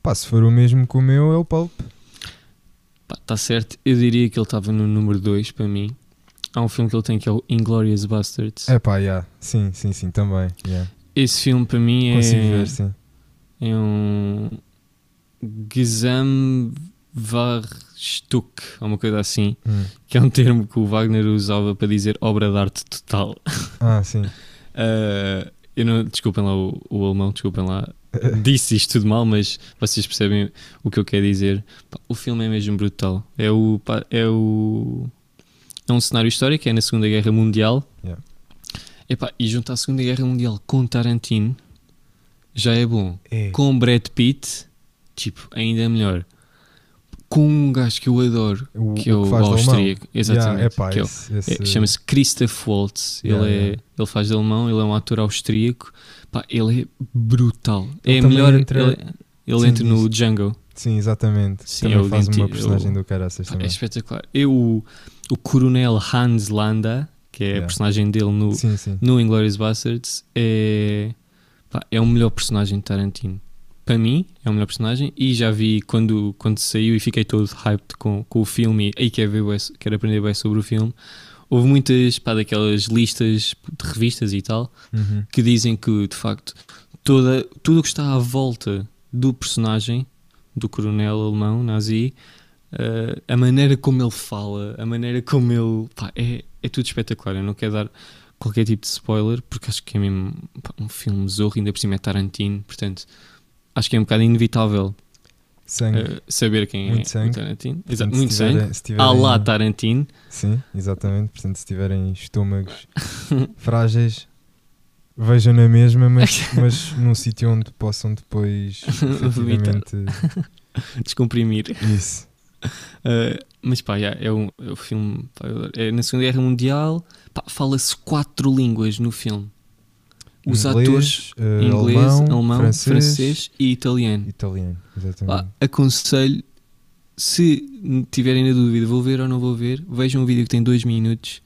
pá, se for o mesmo que o meu, é o Pulp. Pá, Está certo, eu diria que ele estava no número 2 para mim. Há um filme que ele tem que é o Inglorious Bastards. É pá, yeah. sim, sim, sim, também. Yeah. Esse filme para mim Consigo é, ver, sim. é um Gesamtwerkstück, ou uma coisa assim, Hum. que é um termo que o Wagner usava para dizer obra de arte total. Ah, sim. *laughs* Uh, eu não, desculpem lá o, o alemão, desculpem lá, *laughs* disse isto tudo mal, mas vocês percebem o que eu quero dizer. O filme é mesmo brutal. É o, é o é um cenário histórico, é na Segunda Guerra Mundial. Yeah. Epá, e juntar a Segunda Guerra Mundial com Tarantino já é bom. É. Com Brad Pitt, tipo, ainda melhor. Com um gajo que eu adoro, O, que é o, faz de alemão. austríaco. Exatamente. Yeah, é que é o- esse, esse- é, Chama-se Christoph Waltz. Yeah, ele, é, yeah. ele faz de alemão, ele é um ator austríaco. Pá, ele é brutal. Ele é melhor. entra- Ele, ele Sim, entra no diz. Django. Sim, exatamente. Sim, é também o faz uma personagem o- do caraças Pá, é espetacular. Eu, o, o Coronel Hans Landa, que é a personagem dele no, Sim, sim. no Inglourious Bastards, é, pá, é o melhor personagem de Tarantino. Para mim, é o melhor personagem. E já vi quando, quando saiu e fiquei todo hyped com, com o filme. E aí quero, ver, quero aprender bem sobre o filme. Houve muitas, pá, daquelas listas de revistas e tal, Uhum. que dizem que, de facto, toda, tudo o que está à volta do personagem, do coronel alemão nazi, eh, a maneira como ele fala, a maneira como ele. Pá, é, é tudo espetacular. Eu não quero dar qualquer tipo de spoiler, porque acho que é mesmo pá, um filme zorro, ainda por cima é Tarantino, portanto, acho que é um bocado inevitável eh, saber quem Muito é sangue. o Tarantino. Portanto, Exato, muito tiverem- sangue. tiverem- À lá Tarantino. Sim, exatamente. Portanto, se tiverem estômagos *laughs* frágeis, vejam na mesma, mas, *laughs* mas num sítio onde possam depois *laughs* efetivamente. Descomprimir. Isso. Uh, mas pá, yeah, é, um, é um filme. pá, é na Segunda Guerra Mundial, fala-se quatro línguas no filme. Os Inglês, atores, eh, inglês, alemão, alemão, francês, francês, e italiano. italiano. Exatamente. aconselho, se tiverem na dúvida, vou ver ou não vou ver, vejam um vídeo que tem dois minutos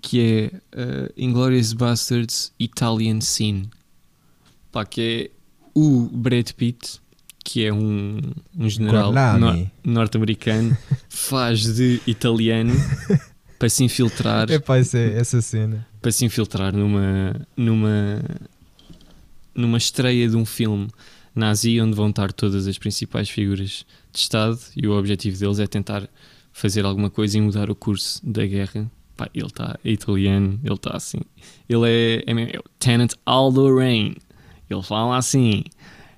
que é uh, Inglourious Bastards Italian Scene. Pá, que é o Brad Pitt, que é um, um general nor- norte-americano, *laughs* faz de italiano *laughs* para se infiltrar *laughs* Epá, essa, essa cena. para se infiltrar numa numa numa estreia de um filme nazi onde vão estar todas as principais figuras de Estado e o objetivo deles é tentar fazer alguma coisa e mudar o curso da guerra. Pá, ele está é italiano, ele está assim. Ele é, é, é o Tenant Aldo Rain. Ele fala assim,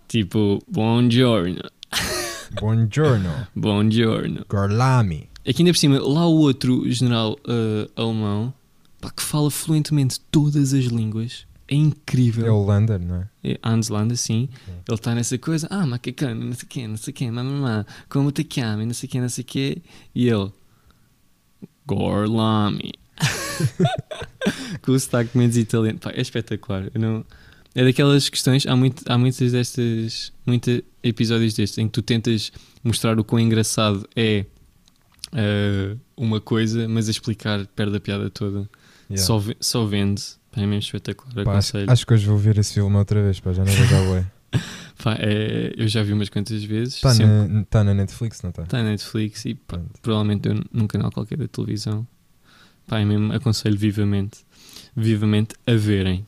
tipo, buongiorno, Buongiorno. *laughs* buongiorno. Gorlami. Aqui ainda por cima, lá o outro general eh, alemão, pá, que fala fluentemente todas as línguas, é incrível. É o Lander, não é? É Hans Landa, sim. Ok. Ele está nessa coisa, ah, macacano, não sei o quê, não sei o quê, mamamá, como te chama, não sei o quê, não sei o quê. E ele, Gorlami. *laughs* *laughs* Com o sotaque menos italiano. Pá, é espetacular. Eu não... É daquelas questões, há, muito, há muitas destas, muitos episódios destes em que tu tentas mostrar o quão engraçado é eh, uma coisa, mas a explicar perde a piada toda. Yeah. Só, só vende. Pá, é mesmo espetacular. Pá, acho, aconselho. acho que hoje vou ver esse filme outra vez, pá, já não vejo a. *laughs* Pá, é, eu já vi umas quantas vezes. Está na, tá na Netflix, não está? Está na Netflix e pá, provavelmente deu num canal qualquer da televisão. Pá, é mesmo, aconselho vivamente, vivamente a verem.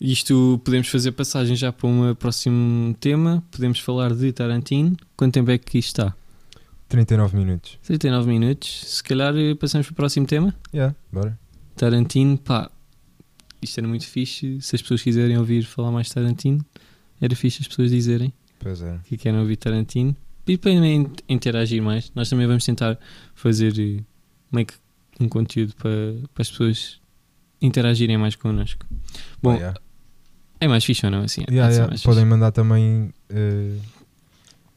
Isto podemos fazer passagem já para um próximo tema. Podemos falar de Tarantino. Quanto tempo é que isto está? 39 minutos. 39 minutos. Se calhar eh, passamos para o próximo tema. Yeah, bora. Tarantino, pá, isto era muito fixe. Se as pessoas quiserem ouvir falar mais de Tarantino, era fixe as pessoas dizerem Pois é. que querem ouvir Tarantino e para interagir mais. Nós também vamos tentar fazer eh, meio que um conteúdo para, para as pessoas interagirem mais connosco. Bom, Ah, yeah. é mais fixe ou não? Assim, Yeah, ser yeah. Podem fixe. mandar também eh,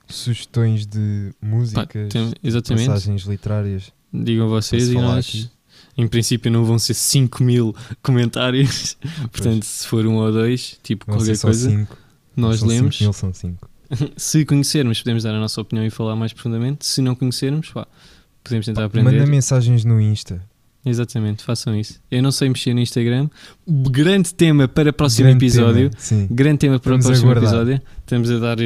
sugestões de Pá, músicas, tem- exatamente. passagens literárias. Digam vocês e nós. aqui. Em princípio não vão ser 5 mil *laughs* comentários. Portanto, se for um ou dois, tipo Vão qualquer coisa, cinco. nós são lemos. Cinco mil, são cinco. *laughs* Se conhecermos, podemos dar a nossa opinião e falar mais profundamente. Se não conhecermos, pá, podemos tentar aprender. Manda mensagens no Insta. Exatamente, façam isso. Eu não sei mexer no Instagram. Grande tema para o próximo Grande episódio. tema, Sim. Grande tema para o próximo aguardar. episódio. Estamos a dar.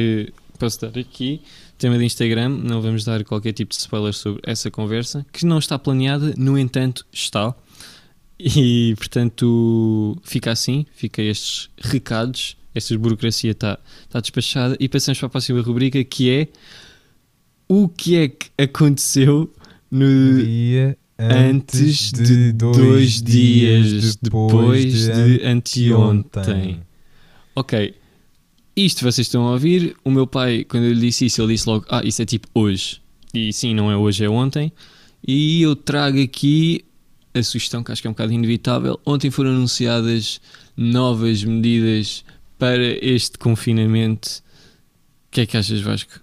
Posso dar aqui. Tema de Instagram. Não vamos dar qualquer tipo de spoiler sobre essa conversa. Que não está planeada, no entanto, está. E portanto, fica assim. Fica estes recados. Esta burocracia está está despachada. E passamos para a próxima rubrica que é. O que é que aconteceu no Dia antes de dois dias depois de anteontem. Ok. Isto vocês estão a ouvir. O meu pai, quando eu lhe disse isso, ele disse logo: Ah, isso é tipo hoje. E sim, não é hoje, é ontem. E eu trago aqui a sugestão que acho que é um bocado inevitável. Ontem foram anunciadas novas medidas para este confinamento. O que é que achas, Vasco?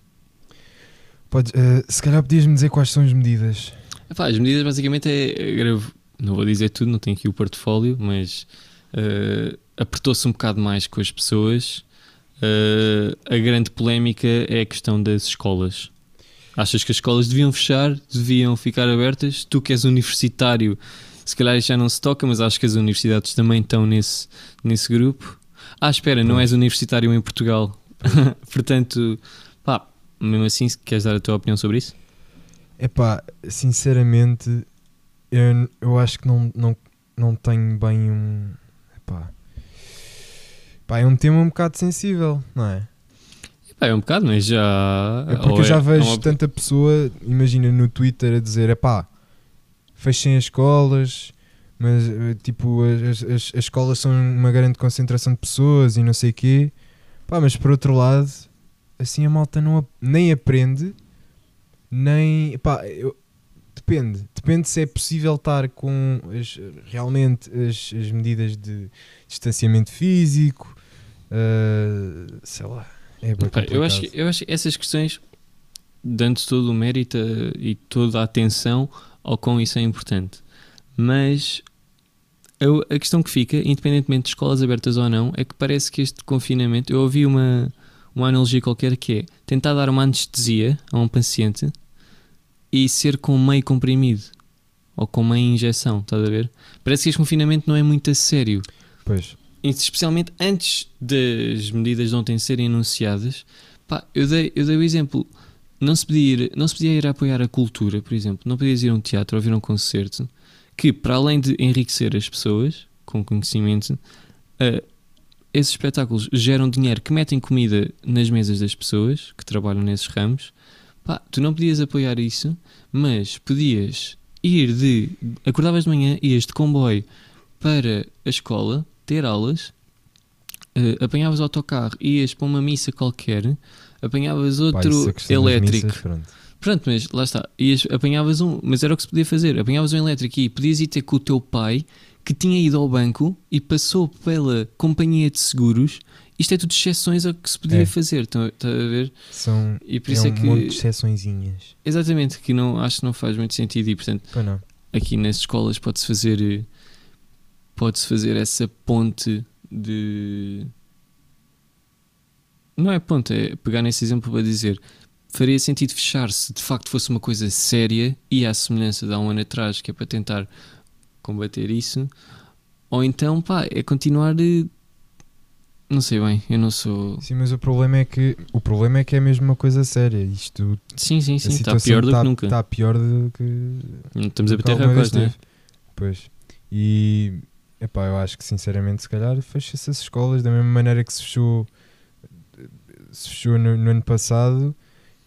Podes, eh, se calhar podias-me dizer quais são as medidas. Epá, as medidas basicamente é. Agora, não vou dizer tudo, não tenho aqui o portfólio, mas eh, apertou-se um bocado mais com as pessoas. Eh, a grande polémica é a questão das escolas. Achas que as escolas deviam fechar, deviam ficar abertas? Tu que és universitário, se calhar já não se toca, mas acho que as universidades também estão nesse, nesse grupo. Ah, espera, não és universitário em Portugal. *laughs* Portanto, pá, mesmo assim, queres dar a tua opinião sobre isso? Epá, sinceramente, eu, eu acho que não, não, não tenho bem um. Epá. Pá, é um tema um bocado sensível, não é? Pá, é um bocado, mas já. É porque ou eu já é- vejo é uma- tanta pessoa, imagina no Twitter, a dizer: epá, fechem as escolas, mas eh, tipo, as, as, as escolas são uma grande concentração de pessoas e não sei o quê. Pá, mas por outro lado, assim a malta não, nem aprende, nem. Pá, eu- depende. Depende se é possível estar com as- realmente as medidas de distanciamento físico, eh, sei lá. É bem Pá, eu, acho, que- eu acho que essas questões, dando todo o mérito e toda a atenção ao quão isso é importante. Mas eu- a questão que fica, independentemente de escolas abertas ou não, é que parece que este confinamento. Eu ouvi uma, uma analogia qualquer que é tentar dar uma anestesia a um paciente e ser com meio comprimido ou com meia injeção, estás a ver? Parece que este confinamento não é muito a sério Pois. Especialmente antes das medidas de ontem serem anunciadas, pá, eu dei, eu dei o exemplo. Não se, podia ir, não se podia ir a apoiar a cultura, por exemplo. Não podias ir a um teatro ou ver um concerto que, para além de enriquecer as pessoas com conhecimento, eh, esses espetáculos geram dinheiro que metem comida nas mesas das pessoas que trabalham nesses ramos. Pá, tu não podias apoiar isso, mas podias ir de. Acordavas de manhã, ias de comboio para a escola, ter aulas, eh, apanhavas o autocarro, ias para uma missa qualquer, apanhavas outro das elétrico. missas, pronto. Pronto, mas lá está. Ias, apanhavas um, mas era o que se podia fazer. Apanhavas um elétrico e podias ir ter com o teu pai que tinha ido ao banco e passou pela companhia de seguros. Isto é tudo exceções ao que se podia É. fazer. Estão a ver? São E por é isso um é, que. monte de exceçõezinhas. Exatamente, que não, acho que não faz muito sentido. E portanto, aqui nas escolas pode-se fazer eh, pode-se fazer essa ponte de não é ponte, é pegar nesse exemplo para dizer faria sentido fechar se de facto fosse uma coisa séria e à semelhança de há um ano atrás que é para tentar combater isso ou então pá, é continuar eh, não sei bem, eu não sou Sim, mas o problema é que o problema é que é mesmo uma coisa séria. Isto sim, sim, sim, está pior do tá- que nunca Está pior do que estamos a bater recordes, não é? Pois. E epá, eu acho que sinceramente se calhar fecha-se as escolas da mesma maneira que se fechou se fechou no, no ano passado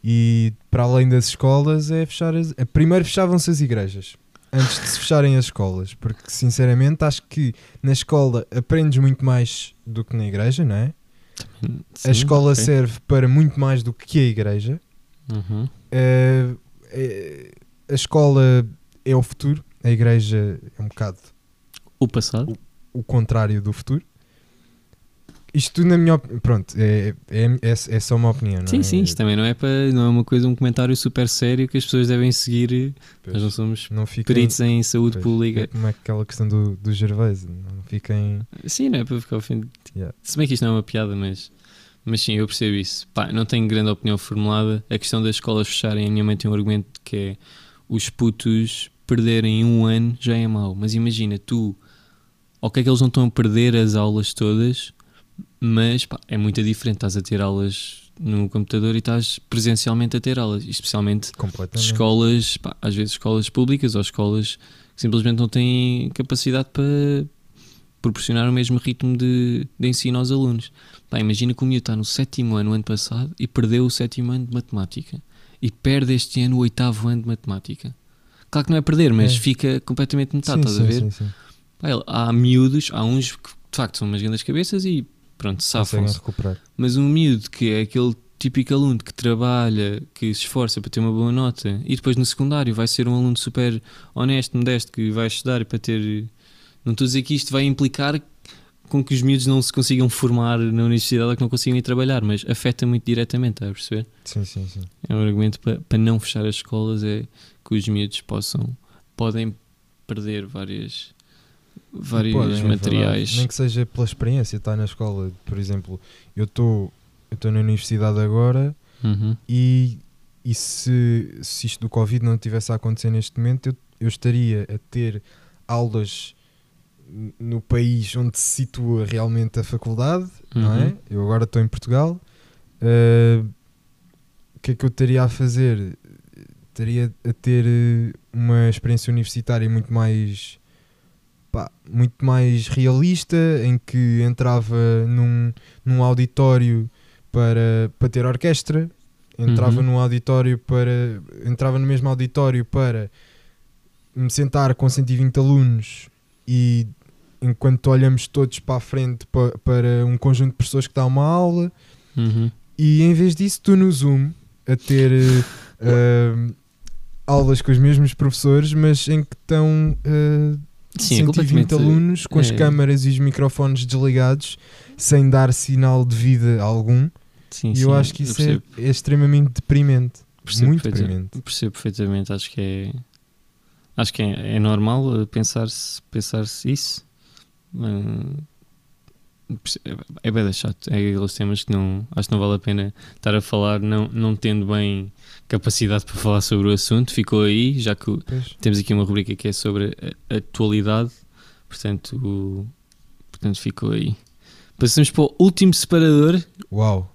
e para além das escolas é fechar as, é, primeiro fechavam-se as igrejas antes de se fecharem as escolas porque sinceramente acho que na escola aprendes muito mais do que na igreja, não é? Sim, a escola serve para muito mais do que a igreja Uhum. é- a escola é o futuro, a igreja é um bocado O passado. o contrário do futuro. Isto tudo na minha opinião. Pronto, é, é, é, é só uma opinião. Não Sim, é? sim, isto também não é, para, não é uma coisa, um comentário super sério que as pessoas devem seguir. Pois, Nós não somos não fiquem, peritos em saúde pois, pública. É como aquela questão do, do Gervais. Não fiquem. Sim, não é para ficar ofendido. Yeah. Se bem que isto não é uma piada, mas, mas sim, eu percebo isso. Pá, não tenho grande opinião formulada. A questão das escolas fecharem, a minha mãe tem um argumento que é os putos perderem um ano já é mau. Mas imagina, tu, ok que eles não estão a perder as aulas todas, mas pá, é muito diferente. Estás a ter aulas no computador e estás presencialmente a ter aulas, especialmente escolas, pá, às vezes escolas públicas ou escolas que simplesmente não têm capacidade para proporcionar o mesmo ritmo de, de ensino aos alunos. Pá, imagina que o miúdo está no sétimo ano, ano passado, e perdeu o sétimo ano de matemática. E perde este ano o oitavo ano de matemática. Claro que não é perder, mas É. fica completamente metade, sim, estás a sim, ver? sim, sim. Há miúdos, há uns que de facto são umas grandes cabeças e pronto, safam-se. Mas um miúdo que é aquele típico aluno que trabalha, que se esforça para ter uma boa nota e depois no secundário vai ser um aluno super honesto, modesto, que vai estudar para ter. Não estou a dizer que isto vai implicar com que os miúdos não se consigam formar na universidade ou que não consigam ir trabalhar, mas afeta muito diretamente, está a perceber? Sim, sim, sim. É um argumento para, para não fechar as escolas é que os miúdos possam podem perder vários vários Podem, é materiais. Nem que seja pela experiência, estar na escola. Por exemplo, eu estou eu estou na universidade agora Uhum. e, e se, se isto do Covid não tivesse a acontecer neste momento, eu, eu estaria a ter aulas no país onde se situa realmente a faculdade, não é? Uhum. Eu agora estou em Portugal. Uh, o que é que eu estaria a fazer? Estaria a ter eh, uma experiência universitária muito mais pá, muito mais realista, em que entrava num, num auditório para, para ter orquestra, entrava Uhum. num auditório para. entrava no mesmo auditório para me sentar com 120 alunos e enquanto olhamos todos para a frente pa- para um conjunto de pessoas que dá uma aula Uhum. e em vez disso tu no Zoom a ter *laughs* eh, aulas com os mesmos professores mas em que estão eh, Sim, é 120 completamente alunos com as é. câmaras e os microfones desligados sem dar sinal de vida algum Sim, e sim, eu acho que isso é, é extremamente deprimente Percebo muito deprimente Percebo perfeitamente, acho que é acho que é, é normal pensar-se pensar isso. Perce- é bem chato, é aqueles temas que não acho que não vale a pena estar a falar, não, não tendo bem capacidade para falar sobre o assunto, ficou aí, já que Pois. temos aqui uma rubrica que é sobre a, a atualidade, portanto, o- portanto ficou aí. Passamos para o último separador, uau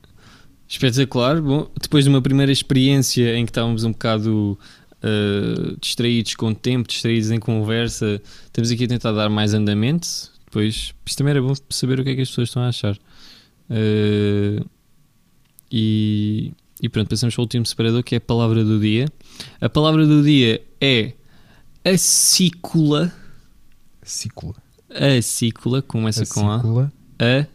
Espetacular. Bom, depois de uma primeira experiência em que estávamos um bocado uh, distraídos com o tempo, distraídos em conversa, estamos aqui a tentar dar mais andamento. Depois, isto também era bom saber o que é que as pessoas estão a achar. Uh, e, e pronto, passamos para o último separador que é a palavra do dia. A palavra do dia é acícula. Cicula Acícula, começa com A. Acícula,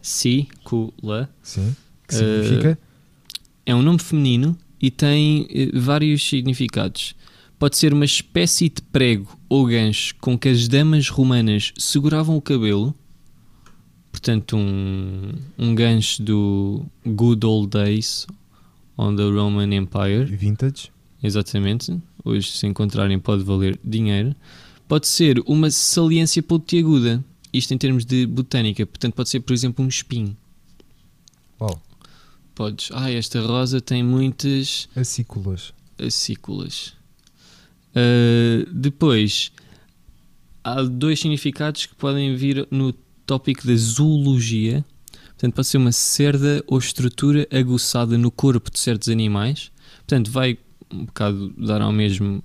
Acícula. sim que Eh, significa é um nome feminino e tem eh, vários significados. Pode ser uma espécie de prego ou gancho com que as damas romanas seguravam o cabelo. Portanto, um, um gancho do Good Old Days on the Roman Empire. vintage Exatamente. Hoje, se encontrarem, pode valer dinheiro. Pode ser uma saliência pontiaguda. Isto em termos de botânica. Portanto, pode ser, por exemplo, um espinho. uau Podes. Ah, esta rosa tem muitas acículas acículas. Uh, depois, há dois significados que podem vir no tópico da zoologia. Portanto, pode ser uma cerda ou estrutura aguçada no corpo de certos animais. Portanto, vai um bocado dar ao mesmo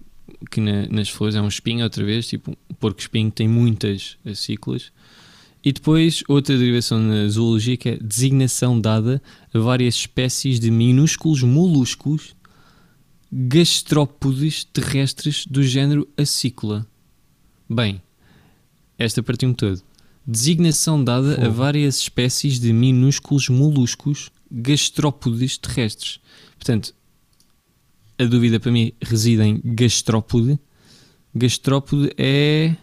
que na- nas flores. É um espinho, outra vez. Tipo, um porco-espinho tem muitas acículas. E depois, outra derivação na zoologia que é designação dada a várias espécies de minúsculos moluscos gastrópodes terrestres do género acícola. Bem, esta partiu-me todo. Designação dada a Fogo. várias espécies de minúsculos moluscos gastrópodes terrestres. Portanto, a dúvida para mim reside em gastrópode. Gastrópode é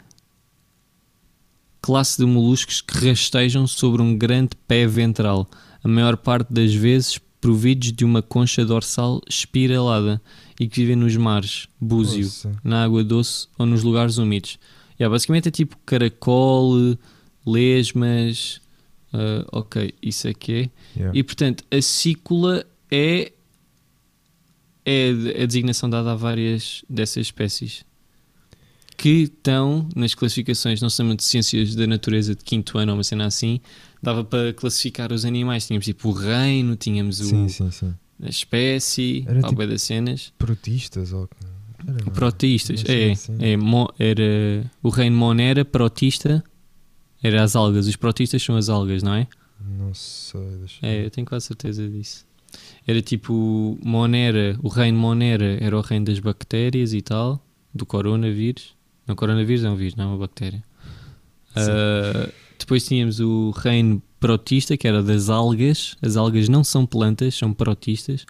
classe de moluscos que rastejam sobre um grande pé ventral, a maior parte das vezes providos de uma concha dorsal espiralada e que vivem nos mares, búzio, Poça. na água doce ou nos lugares úmidos. Yeah, basicamente é tipo caracol, lesmas. ah, ok, isso é que é. Yeah. E portanto, a cícula é, é a designação dada a várias dessas espécies que estão nas classificações, não sei de ciências da natureza de quinto ano ou uma cena assim, dava para classificar os animais. Tínhamos tipo o reino, tínhamos o, Sim, sim, sim. a espécie, Era tipo- das cenas. Protistas ou. Era, cena é, assim. é era o reino Monera, protista, era as algas. Os protistas são as algas, não é? Não sei. Deixa eu É, eu tenho quase certeza disso. Era tipo Monera, o reino Monera era o reino das bactérias e tal, do coronavírus. Não, coronavírus é um vírus, não é uma bactéria. Ah, depois tínhamos o reino protista, que era das algas. As algas não são plantas, são protistas.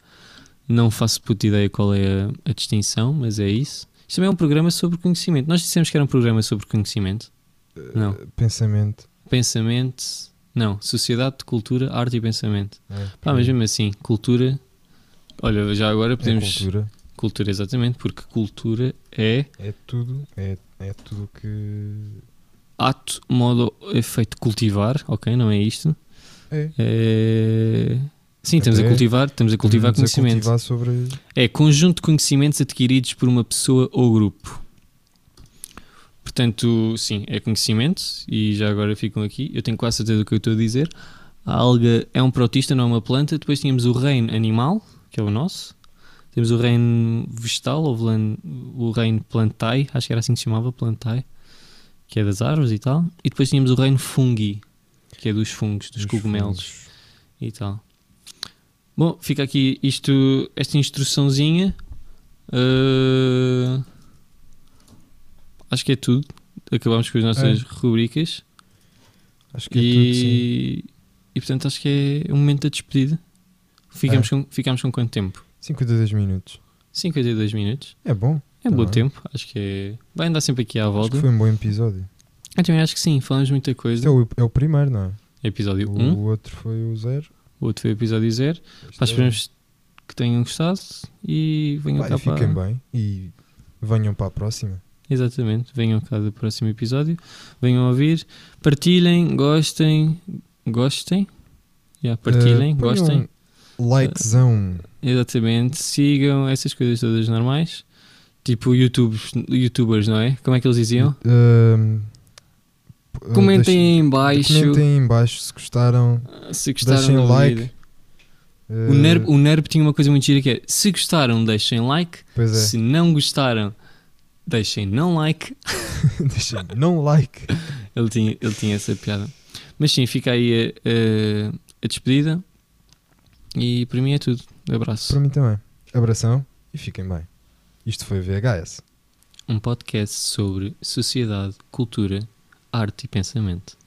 Não faço puta ideia qual é a, a distinção, mas é isso. Isto também é um programa sobre conhecimento. Nós dissemos que era um programa sobre conhecimento. Não. Eh, Pensamento. Pensamento. Não, sociedade, cultura, arte e pensamento. É, Pá, mas mesmo assim, cultura. Olha, já agora é podemos. cultura. cultura, exatamente, porque cultura é É tudo. É, é tudo que. ato, modo, efeito cultivar, ok? Não é isto. É. É... Sim, estamos a cultivar, estamos a cultivar Estamos a conhecimento. cultivar sobre. É conjunto de conhecimentos adquiridos por uma pessoa ou grupo. Portanto, sim, é conhecimento e já agora ficam aqui. Eu tenho quase certeza do que eu estou a dizer. A alga é um protista, não é uma planta. Depois tínhamos o reino animal, que é o nosso. Temos o reino vegetal, ou o reino plantae, acho que era assim que se chamava, plantae, que é das árvores e tal. E depois tínhamos o reino fungi, que é dos fungos, dos Dos cogumelos fungos. e tal. Bom, fica aqui isto, esta instruçãozinha. Uh, acho que é tudo. Acabamos com as nossas rubricas. Acho que é tudo, sim. E, e portanto acho que é um momento da despedida. Ficamos, com, ficamos com quanto tempo? 52 minutos. 52 minutos. É bom. É Tá bom tempo. Acho que é. Vai andar sempre aqui à Acho volta. que foi um bom episódio. Eu também acho que sim. Falamos muita Este coisa. é o, é o primeiro, não é? Episódio O 1. outro foi o zero. O outro foi o episódio 0. Este Pá, é- esperamos que tenham gostado e venham Pá, cá e fiquem para. bem e venham para a próxima. Exatamente, venham cá do próximo episódio, venham ouvir, partilhem, gostem, gostem, yeah, partilhem, ponham gostem, Likezão. exatamente, sigam essas coisas todas normais, tipo YouTube, youtubers, não é? Como é que eles diziam? Eh, Comentem aí em deixem- baixo. Comentem aí em baixo se gostaram. se gostaram deixem like. O Nerb, o Nerb tinha uma coisa muito gira que é, se gostaram deixem like, é, se não gostaram deixem não like, *laughs* deixem não like. Ele tinha, ele tinha essa piada. Mas sim, fica aí a, a- a despedida. E para mim é tudo. Abraço. Para mim também. Abração e fiquem bem. Isto foi VHS. Um podcast sobre sociedade, cultura, arte e pensamento.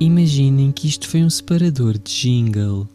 Imaginem que isto foi um separador de jingle.